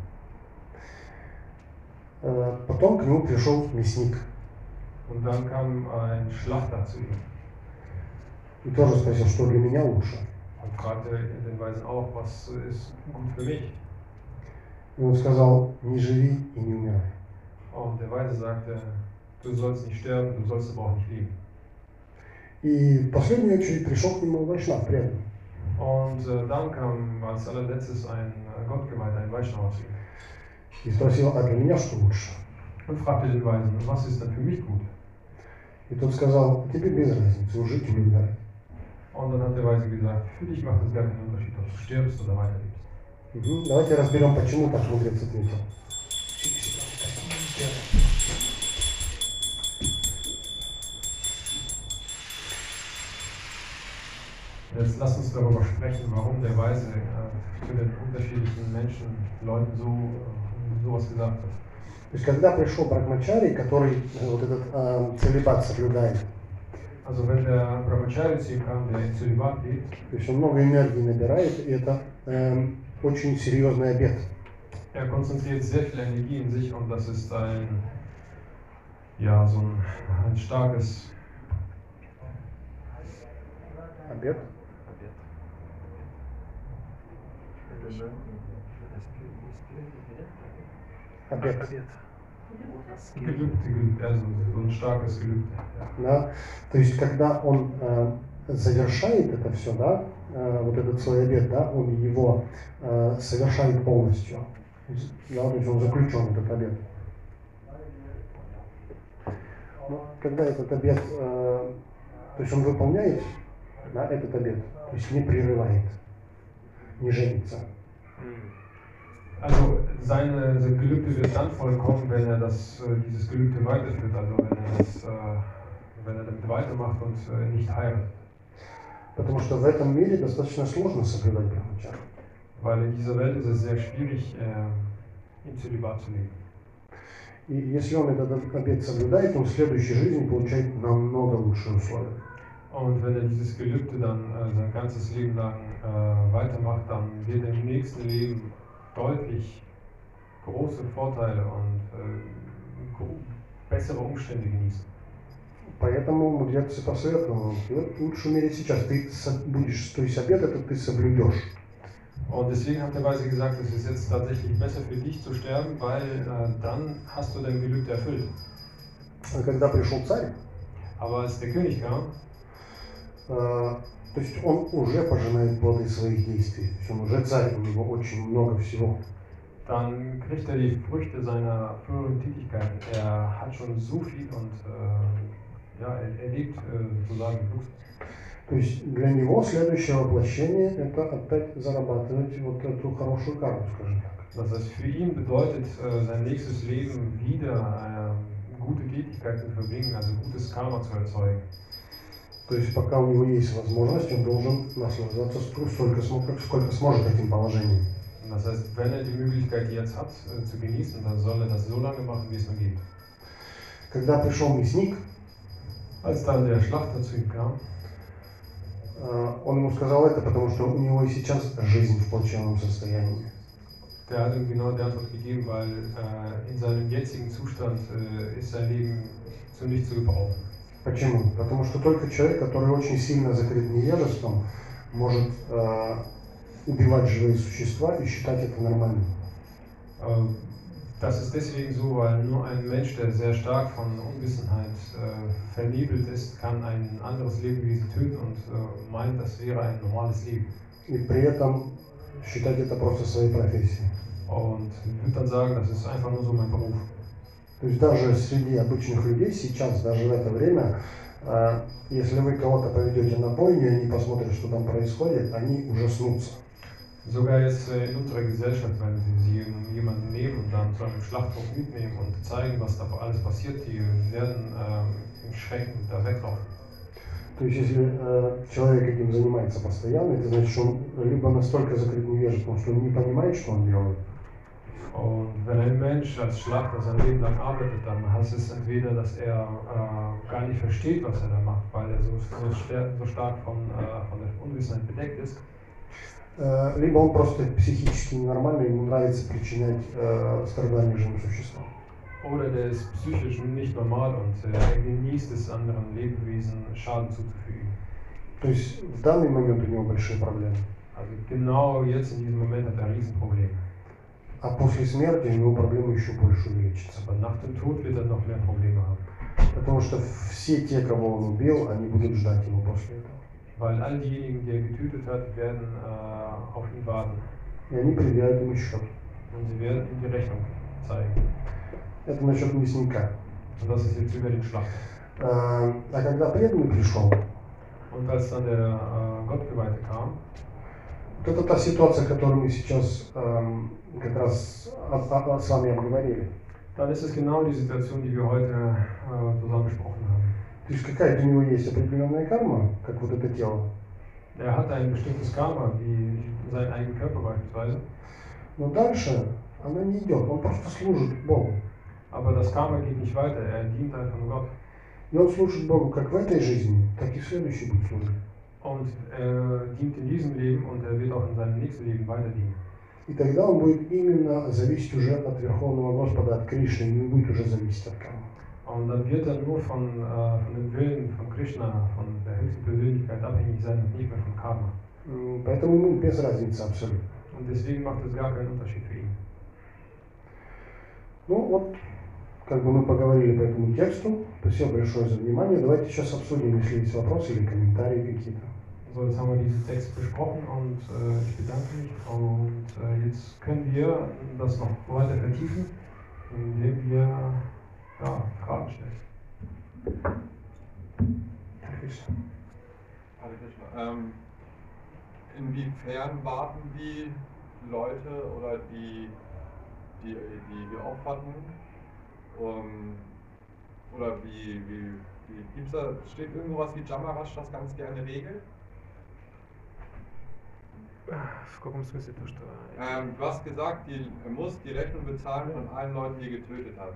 Э, Потом к нему пришел мясник Und dann kam ein Schlachter zu ihm и тоже спросил, что для меня лучше. und fragte den Weisen auch, was ist gut für mich? И он сказал, не живи и не умирай. Und der Weise sagte, du sollst nicht sterben, du sollst aber auch nicht leben. И в последнюю очередь пришел к нему Вайшнав, преданный. Und äh, dann kam als allerletztes ein äh, Gottgeweihter, ein Vaishnava zu ihm И спросил, а для меня что лучше? und fragte den Weisen, was ist denn für mich gut? И тот сказал, тебе без разницы, жить или умирать. Und dann hat der Weise gesagt, für dich macht es gar keinen Unterschied, ob du stirbst oder weiterlebst. Мгм. Давайте разберем, почему так мудрец ответил. Jetzt lass uns darüber sprechen, warum der Weise äh, zu den unterschiedlichen Menschen, Leuten so äh, sowas gesagt hat. То есть, когда пришел Брахмачари, который э, вот этот э, целебат соблюдает, Also wenn der Brahmachari zu ihm kam, der in Zölibat lebt, то есть он много энергии набирает, и это эм, очень серьезный обед. er konzentriert sehr viel Energie in sich und das ist ein, ja, so ein, ein starkes Обед. Ja. Да? То есть, когда он э, завершает это все, да, э, вот этот свой обед, да, он его э, совершает полностью. Да, то есть он заключен, этот обед. Но когда этот обед, э, то есть он выполняет да, этот обед, то есть не прерывает, не женится. Also seine, sein Gelübde wird dann vollkommen, wenn er das, äh, dieses Gelübde weiterführt, also wenn er, das, äh, wenn er damit weitermacht und äh, nicht heiratet. Потому что в этом мире достаточно сложно соблюдать брахмачару. Weil in dieser Welt ist es sehr schwierig, äh, im Zölibat zu leben. И если он этот обед соблюдает, он в следующей жизни получает намного лучшие условия. Und wenn er dieses Gelübde dann äh, sein ganzes Leben lang äh, weitermacht, dann wird er im nächsten Leben deutlich große Vorteile und äh, gro- bessere Umstände genießen. Поэтому мудрец и посоветовал, «Вот лучше умереть сейчас, ты со- будешь, то есть обед этот ты соблюдешь. Und deswegen hat der Weise gesagt, es ist jetzt tatsächlich besser für dich zu sterben, weil äh, dann hast du dein Gelübde erfüllt. А когда пришел царь, Aber als der König kam, э, то есть он уже пожинает плоды своих действий. То есть он уже царь, у него очень много всего. dann kriegt er die Früchte seiner früheren Tätigkeiten. Er hat schon so viel und äh, ja, er, er lebt äh, sozusagen im Luxus. То есть для него следующее воплощение это опять зарабатывать вот эту хорошую карму, скажем так. Das heißt, für ihn bedeutet äh, sein nächstes Leben wieder äh, gute Tätigkeiten zu verbringen, also gutes Karma zu erzeugen. То есть пока у него есть возможность, он должен наслаждаться столько, сколько, сколько сможет этим положением. Das heißt, wenn er die Möglichkeit jetzt hat, äh, zu genießen, dann soll er das so lange machen, wie es nur geht. Когда пришел мясник, Als dann der Schlachter zu ihm kam, э, он ему сказал это, потому что у него и сейчас жизнь в плачевном состоянии. der hat ihm genau die Antwort gegeben, weil äh, in seinem jetzigen Zustand äh, ist sein Leben nichts zu gebrauchen. Почему? Потому что только человек, который очень сильно закрыт невежеством, может э, убивать живые существа и считать это нормальным. Ähm, Das ist deswegen so, weil nur ein Mensch, der sehr stark von Unwissenheit äh, vernebelt ist, kann ein anderes Lebewesen töten und äh, meint, das wäre ein normales Leben. И при этом считать это просто своей профессией. Und wird dann sagen, das ist einfach nur so mein Beruf. То есть даже среди обычных людей сейчас, даже в это время, э, если вы кого-то поведете на бойню и они посмотрят, что там происходит, они ужаснутся. Sogar jetzt äh, in unserer Gesellschaft, wenn sie jemanden nehmen und dann zu einem Schlachthof mitnehmen und zeigen, was da alles passiert, die werden ähm, im Schrecken da weglaufen. То есть если э, человек этим занимается постоянно, это значит, что он либо настолько закрыт невежеством, что он не понимает, что он делает, Und wenn ein Mensch als Schlachter sein Leben lang arbeitet, dann heißt es entweder, dass er äh, gar nicht versteht, was er da macht, weil er so, so, ster- so stark von, äh, von der Unwissenheit bedeckt ist, э, либо он просто психически ненормальный, ему нравится причинять э, страдания живым существам. oder der ist psychisch nicht normal und äh, er genießt es, anderen Lebewesen Schaden zuzufügen. То есть в данный момент у него большие проблемы. Also genau jetzt in diesem Moment hat er ein Riesenproblem. А после смерти у него проблемы еще больше увеличатся. Aber nach dem Tod wird er noch mehr Probleme haben. Потому что все те, кого он убил, они будут ждать его после этого. Weil all diejenigen, die er getötet hat, werden äh, auf ihn warten. И они предъявят ему счет. Und sie werden ihm die Rechnung zeigen. Это насчет мясника. Und das ist jetzt über den Schlachter. А, а когда преданный пришел, Und als dann der äh, Gottgeweihte kam, вот это та ситуация, которую мы сейчас эм, как раз с вами обговорили. dann ist es genau die Situation, die wir heute äh, zusammen besprochen haben. То есть какая-то у него есть определенная карма, как вот это тело. Er hat ein bestimmtes Karma, wie sein eigener Körper beispielsweise, Но дальше она не идет, он просто служит Богу. aber das Karma geht nicht weiter, er dient einfach nur Gott. И он служит Богу как в этой жизни, так и в следующей будет служить. Und er dient in diesem Leben und er wird auch in seinem nächsten Leben weiter dienen. И тогда он будет именно зависеть уже от Верховного Господа, от Кришны, и не будет уже зависеть от кармы. Und dann wird er nur von, äh, von dem Willen von Krishna, von der höchsten Persönlichkeit abhängig sein und nicht mehr von Karma. М, Поэтому ему без разницы абсолютно. Und deswegen macht es gar keinen Unterschied für ihn. Ну вот, как бы мы поговорили по этому тексту. Спасибо большое за внимание. Давайте сейчас обсудим, если есть вопросы или комментарии какие-то. So, jetzt haben wir diesen Text besprochen und äh, ich bedanke mich. Und äh, jetzt können wir das noch weiter vertiefen, indem wir ja, Fragen stellen. Отлично. Hare Krishna. Ähm, inwiefern warten die Leute oder die, die, die wir aufwarten? um, oder wie, wie, wie gibt's da, steht irgendwo was wie Jamarash das ganz gerne regelt? Ähm, du hast gesagt, die muss die Rechnung bezahlen von allen Leuten, die er getötet hat.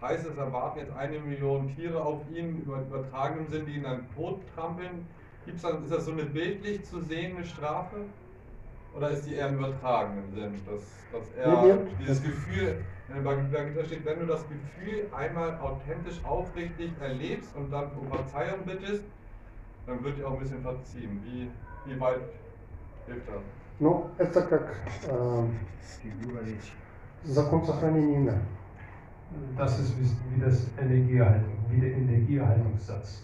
Heißt es, erwarten jetzt eine Million Tiere auf ihn, über übertragenem Sinn, die ihn dann tot trampeln? Gibt's dann, ist das so eine bildlich zu sehende Strafe? Oder ist die eher im übertragenen Sinn? Dass, dass er Ja, ja. dieses Gefühl, in der Bhagavad Gita steht, wenn du das Gefühl einmal authentisch, aufrichtig erlebst und dann um Verzeihung bittest, dann wird dir auch ein bisschen verziehen. Wie, wie weit hilft das? Ну, это как э, закон сохранения энергии. Das ist wie, wie das Energieerhaltung, wie der Energieerhaltungssatz.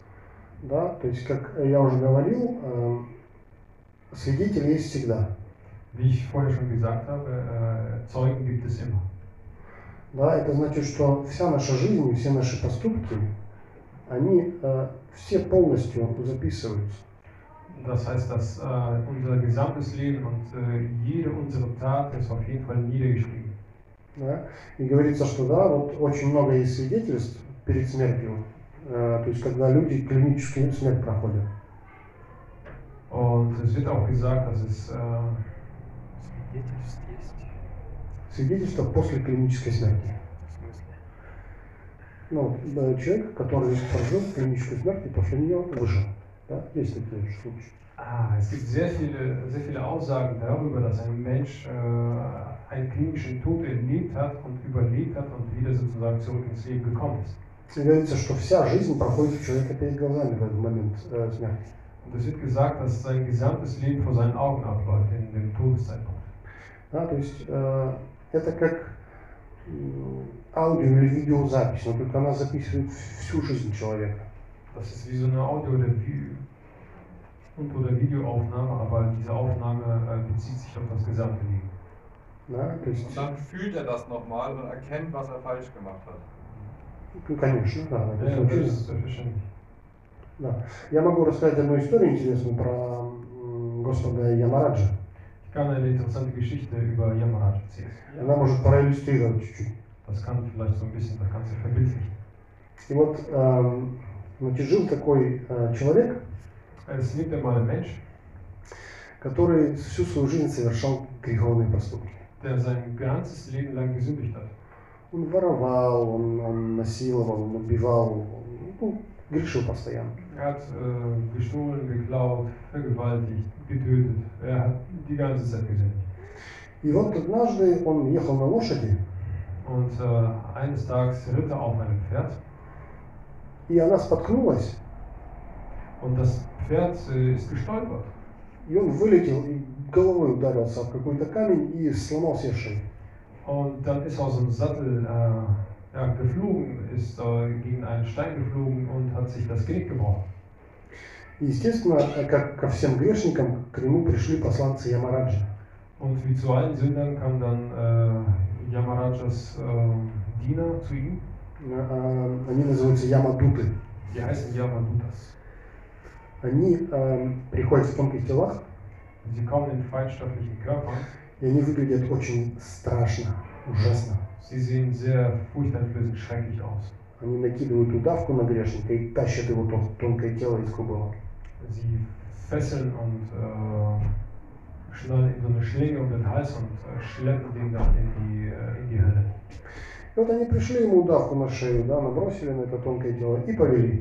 Да, то есть, как я уже говорил, э, свидетель есть всегда. Wie ich vorher schon gesagt habe, äh, Zeugen gibt es immer. Да, это значит, что вся наша жизнь и все наши поступки, они э, все полностью записываются. Das heißt, dass äh, unser gesamtes Leben und äh, jede unserer Tat ist auf jeden Fall niedergeschrieben. Да? И говорится, что да, вот очень много есть свидетельств перед смертью, э, то есть когда люди клиническую смерть проходят. Und es wird auch gesagt, dass es äh, Свидетельств есть. Свидетельство после клинической смерти. Ну, да, человек, который прожил клиническую смерть и после нее выжил. Да? Есть такие случаи. Ah, es gibt sehr viele, sehr viele Aussagen darüber, dass ein Mensch äh, einen klinischen Tod erlebt hat und überlebt hat und wieder sozusagen zurück ins Leben gekommen ist. Говорится, что вся жизнь проходит у человека перед глазами в этот момент э, смерти. Und es wird gesagt, dass sein gesamtes Leben vor seinen Augen abläuft in dem Todeszeitpunkt. Да? То есть э, это как аудио или видеозапись, но только она записывает всю жизнь человека. Das ist wie so eine Audio- oder, Vi- und oder Videoaufnahme, aber diese Aufnahme äh, bezieht sich auf das gesamte Leben. Есть, Und dann fühlt er das nochmal und erkennt, was er falsch gemacht hat. ну, конечно, да, это Ja, ist selbstverständlich. Да. Я могу рассказать одну историю интересную про Господа Ямараджа. Eine interessante Geschichte über Yamaraj erzählen. Она может проиллюстрировать чуть-чуть. Das kann vielleicht so ein bisschen das Ganze verbildlichen. И вот, эм, значит, жил такой э, человек, Es lebt einmal ein Mensch, который всю свою жизнь совершал греховные поступки. der sein ganzes Leben lang gesündigt hat. Он воровал, он, он насиловал, он убивал, ну, грешил постоянно. Er hat äh, gestohlen, geklaut, vergewaltigt, getötet. Er hat die ganze Zeit gesündigt. И вот однажды он ехал на лошади, Und äh, eines Tages ritt er auf einem Pferd и она споткнулась, und das Pferd äh, ist gestolpert. и он вылетел и головой ударился об какой-то камень и сломал себе шею. Und dann ist er aus dem Sattel äh, ja, geflogen, ist äh, gegen einen Stein geflogen und hat sich das Genick gebrochen. И, естественно, как ко всем грешникам, к нему пришли посланцы Ямараджи. Und wie zu allen Sündern kam dann äh, Yamarajas äh, Diener zu ihm. Э, Они называются Ямадуты. Die heißen Yamadutas. Они э, приходят в тонких телах, Sie kommen in feinstofflichen Körpern. и они выглядят очень страшно, ужасно. Sie sehen sehr furchteinflößend schrecklich aus. Они накидывают удавку на грешника и тащат его тон- тонкое тело из кругова. Sie fesseln und äh, schnallen ihm so eine Schlinge um den Hals und äh, schleppen den dann in die, äh, in die Hölle. И вот они пришли ему удавку на шею, да, набросили на это тонкое тело и повели.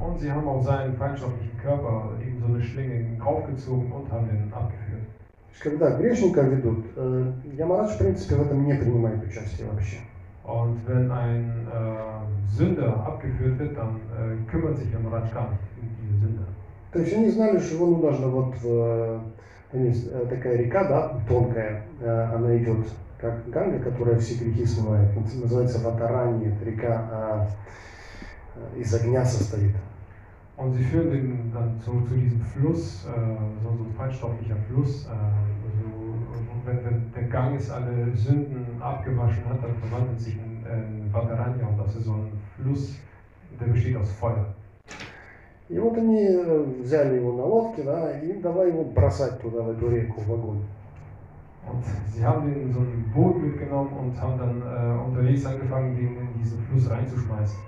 Und sie haben auf seinen feinstofflichen Körper eben so eine Schlinge aufgezogen und haben ihn abgeführt. Когда грешника ведут, э, Ямарадж, в принципе, в этом не принимает участие вообще. Und wenn ein äh, Sünder abgeführt wird, dann äh, kümmert sich Yamaraj gar nicht um diese Sünder. То есть они знали, что его ну, нужно вот в, есть такая река, да, тонкая, она идет как Ганга, которая все грехи смывает. Называется Ватарани, река э, из огня состоит. Und sie führen den dann zu, zu diesem Fluss, äh, so, so ein feinstofflicher Fluss. Äh, so, wenn, wenn der Ganges alle Sünden abgewaschen hat, dann verwandelt sich in, in Vataranya und das ist so ein Fluss, der besteht aus Feuer. И вот они э, взяли его на лодке, да, и давай его бросать туда, в эту реку, в огонь. Und sie haben den in so ein Boot mitgenommen und haben dann äh, unterwegs angefangen, den in diesen Fluss reinzuschmeißen.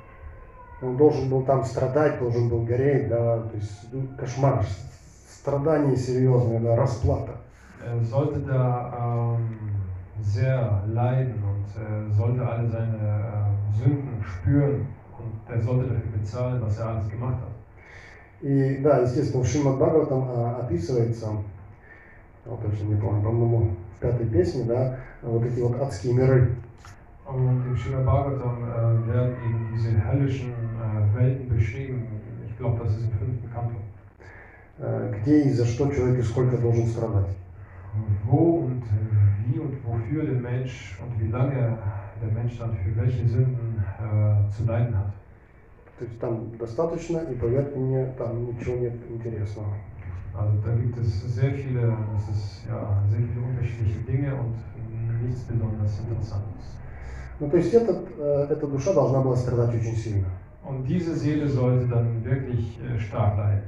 Он должен был там страдать, должен был гореть, да, то есть ну, кошмар, страдание серьезное, да, расплата. Er sollte da ähm, sehr leiden und äh, sollte alle seine äh, Sünden spüren und er sollte dafür bezahlen, was er alles gemacht hat. И да, естественно, в Шримад Бхагаватам а, описывается, я точно не помню, по-моему, в пятой песне, да, вот эти вот адские миры. Und im Srimad Bhagavatam äh, werden eben diese höllischen Welten beschrieben. Ich glaube, das ist im fünften э, где и за что человек и сколько должен страдать. Wo und äh, wie und wofür der Mensch und wie lange der Mensch dann für welche Sünden äh, zu leiden hat. То есть там достаточно, и поверьте мне, там ничего нет интересного. Also da gibt es sehr viele, es ist ja sehr viele unterschiedliche Dinge und nichts besonders Interessantes. Ну, то есть этот, э, эта душа должна была страдать очень сильно. Und diese Seele sollte dann wirklich äh, stark leiden.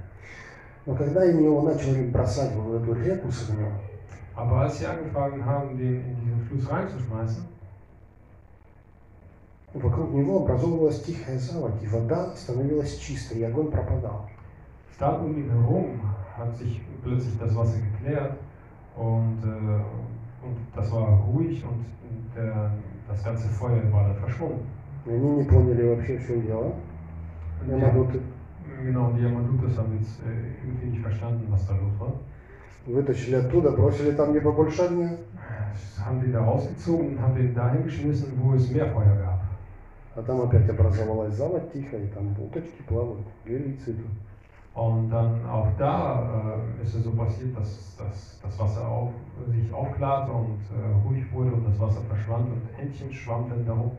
Но когда им его начали бросать в эту реку с огнем, Aber als sie angefangen haben, den in diesen Fluss reinzuschmeißen, вокруг него образовывалась тихая заводь, и вода становилась чистой, и огонь пропадал. dann um ihn herum hat sich plötzlich das Wasser geklärt und, äh, und das war ruhig und der, das ganze Feuer war dann verschwunden. И они не поняли вообще, в чем дело. Madute genau, die Yamadutas haben jetzt äh, irgendwie nicht verstanden, was da los war. вытащили оттуда, бросили там, где побольше огня. Haben die da rausgezogen haben den dahin geschmissen, wo es mehr Feuer gab. А там опять образовалась заводь тихая, и там уточки плавают, цветут. Und dann auch da äh, ist es so passiert, dass, dass das Wasser auf, sich aufklarte und äh, ruhig wurde und das Wasser verschwand und Entchen schwammen darum.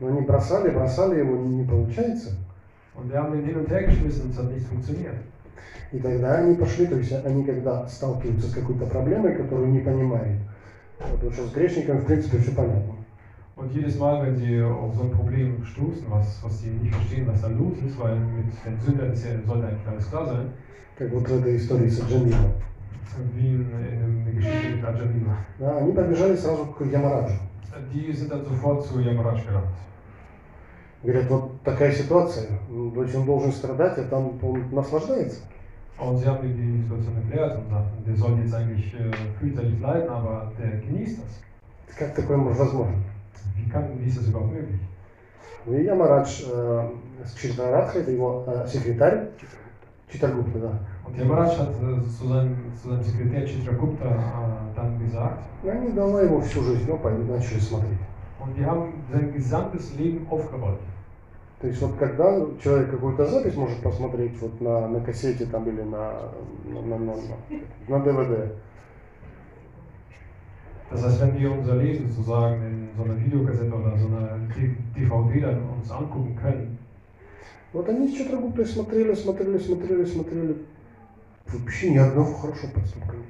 Но они бросали, бросали его, не получается. Und wir haben den hin und her geschmissen es hat nicht funktioniert. И тогда они пошли, то есть они когда сталкиваются с какой-то проблемой, которую не понимают, потому что с грешником в принципе все понятно. Und jedes Mal, wenn sie auf so ein Problem stoßen, was, was sie nicht verstehen, was da los ist, weil mit den Sündern ist ja, sollte eigentlich alles klar sein, Как вот в этой истории с Аджамилом. wie in, in der Geschichte mit Ajamila. Да, они побежали сразу к Ямараджу. Die sind dann sofort zu Yamaraj gerannt. Говорят, вот такая ситуация, то есть он должен страдать, а там он наслаждается. Und sie haben ihm die Situation erklärt und sagten, der soll jetzt eigentlich äh, fürchterlich leiden, aber der genießt das. Как такое возможно? Wie, kann, wie ist das überhaupt möglich? Ну и Ямарадж э, с Читарадха, это его э, секретарь, Читаргупта, да. Und Yamaraj hat äh, zu, seinem, zu seinem Sekretär Chitragupta äh, dann gesagt, И они давно его всю жизнь и начали смотреть. und die haben sein gesamtes Leben aufgerollt. То есть вот когда человек какую-то запись может посмотреть вот на, на кассете там или на, на, на, на, на ДВД, Das heißt, wenn wir unser Leben sozusagen in so einer Videokassette oder so einer D- DVD dann uns angucken können, вот они с Читрагуптой смотрели, смотрели, смотрели, смотрели, вообще ни одного хорошего поступка нет.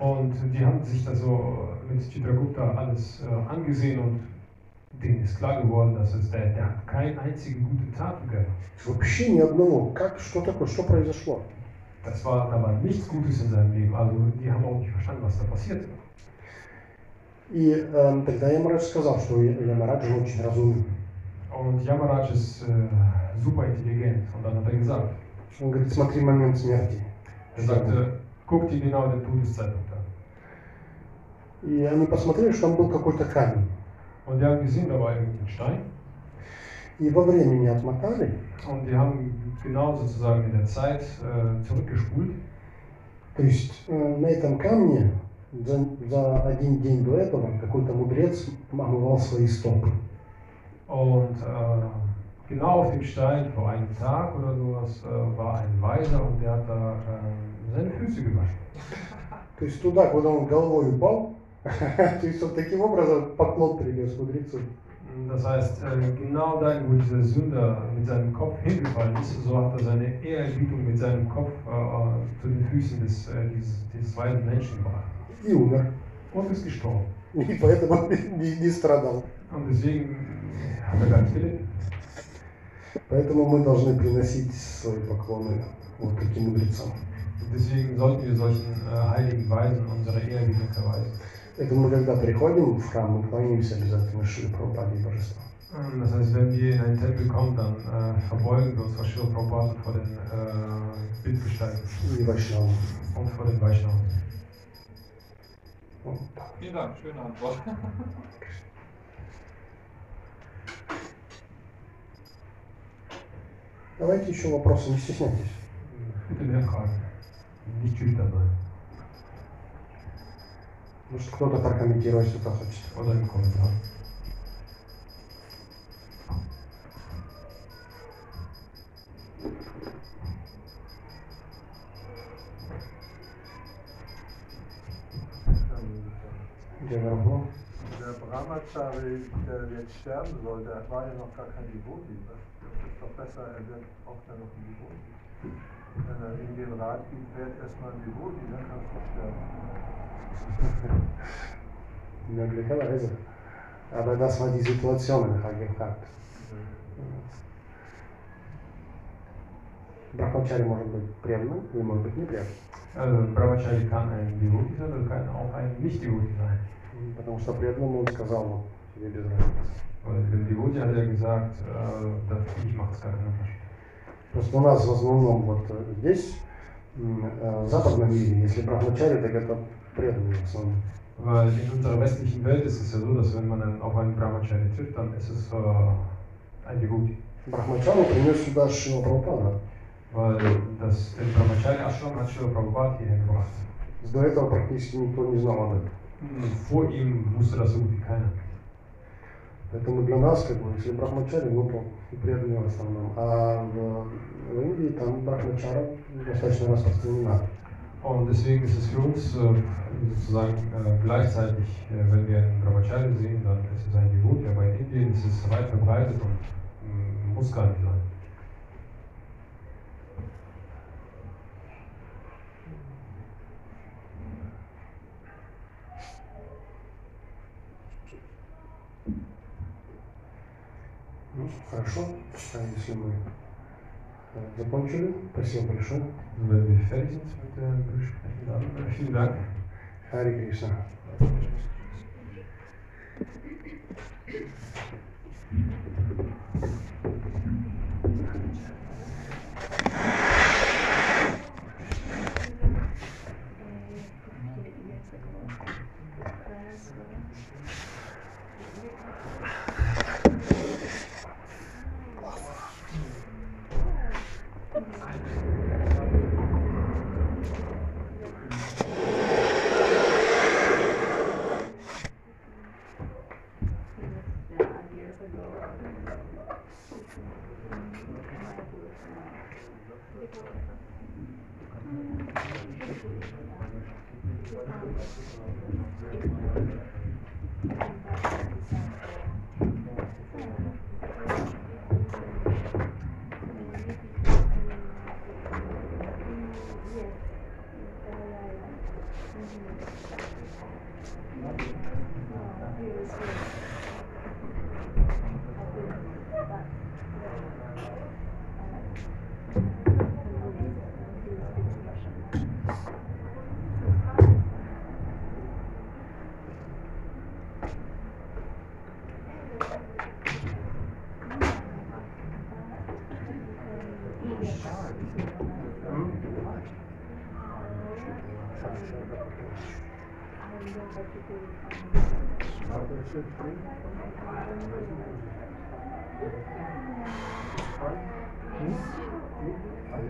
und die haben sich da so mit Chitragupta alles äh, angesehen und denen ist klar geworden, dass es der, der hat keine einzige gute Tat begangen. Вообще ни одного. Как, что такое, что произошло? Das war, da war nichts Gutes in seinem Leben. Also die haben auch nicht verstanden, was da passierte. И эм, тогда Ямарадж сказал, что Ямарадж он очень разумный. Und Yamaraj ist äh, super intelligent. Und dann hat er gesagt, Он говорит, смотри момент смерти. er sagte, guck dir genau den Todeszeitpunkt an. И они посмотрели, что там был какой-то камень. Und die haben gesehen, da war irgendwie ein Stein. И во времени отмотали, Und die haben genau sozusagen in der Zeit äh, zurückgespult. то есть э, на этом камне за, за один день до этого какой-то мудрец омывал свои стопы. Und äh, genau auf dem Stein vor einem Tag oder sowas äh, war ein Weiser und der hat da äh, seine Füße gewaschen. То есть туда, куда он головой упал, то есть вот таким образом поклон принес мудрецу. Das heißt, äh, genau dahin, wo dieser Sünder mit seinem Kopf hingefallen ist, so hat er seine Ehrerbietung mit seinem Kopf äh, zu den Füßen des, äh, dieses, dieses weisen Menschen gebracht. И умер. Und ist gestorben. И поэтому не, не страдал. Und deswegen hat er gar nicht gelitten. Поэтому мы должны приносить свои поклоны вот таким мудрецам. Deswegen sollten wir solchen äh, heiligen Weisen unsere Ehrerbietung erweisen. Поэтому мы когда приходим в храм, мы кланяемся обязательно Шри Прабхупаде и Божеству. Ähm, Das heißt, wenn wir in einen Tempel kommen, dann äh, verbeugen wir uns vor Srila Prabhupada und vor den äh, Вайшнавам. und vor den так. Vielen Dank, schöne Antwort. Давайте еще вопросы, не стесняйтесь. Mehr Fragen. Nicht schüchtern sein. Может кто-то прокомментировать что-то хочет. Kommentar. Где Равно? Der Brahma Ratzari, der jetzt sterben soll, der war ja noch gar kein Devoti. Das ist doch besser, er wird auch dann noch ein Devoti. Wenn er ihm den Rat gibt, werd erstmal ein Devoti, dann kannst du sterben. Möglicherweise. Aber das war die Situation, er hat gefragt. Брахмачари может быть преданным или может быть непреданным. Also Brahmachari kann ein Devoti sein oder kann auch ein Nicht-Devoti sein. Потому что преданному он сказал, вот, тебе без разницы. Weil dem Devoti hat er gesagt, äh, dass ich mache es keinen Unterschied. Просто у нас в основном вот э, здесь, э, в западном мире, если брахмачари, так это преданные в основном. Weil in unserer westlichen Welt ist es ja so, dass wenn man dann auf einen Brahmachari trifft, dann ist es äh, ein Devoti. Брахмачару принес сюда Шила Прабхупада. Weil das, den Brahmachari Ashram hat Srila Prabhupada hierher gebracht. До этого практически никто не знал об этом. Vor ihm wusste das so gut wie keiner. Поэтому для нас, как бы, если брахмачари, ну преданные в основном. А в, в Индии там брахмачара достаточно распространена. Und deswegen ist es für uns äh, sozusagen äh, gleichzeitig, äh, wenn wir einen Brahmachari sehen, dann ist es ein Devoti, aber in Indien ist es weit verbreitet und mm, muss gar nicht sein. Ну, хорошо. А если мы э, закончили, спасибо большое. Wenn wir fertig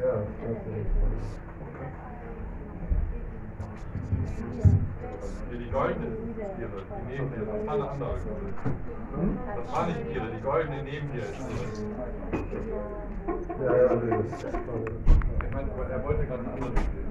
Die goldenen Tiere, die nehmen wir, das waren andere Tiere. Das waren nicht Tiere, die goldenen nehmen wir. Ja, ja, nee. Ich meine, er wollte gerade eine andere Tiere.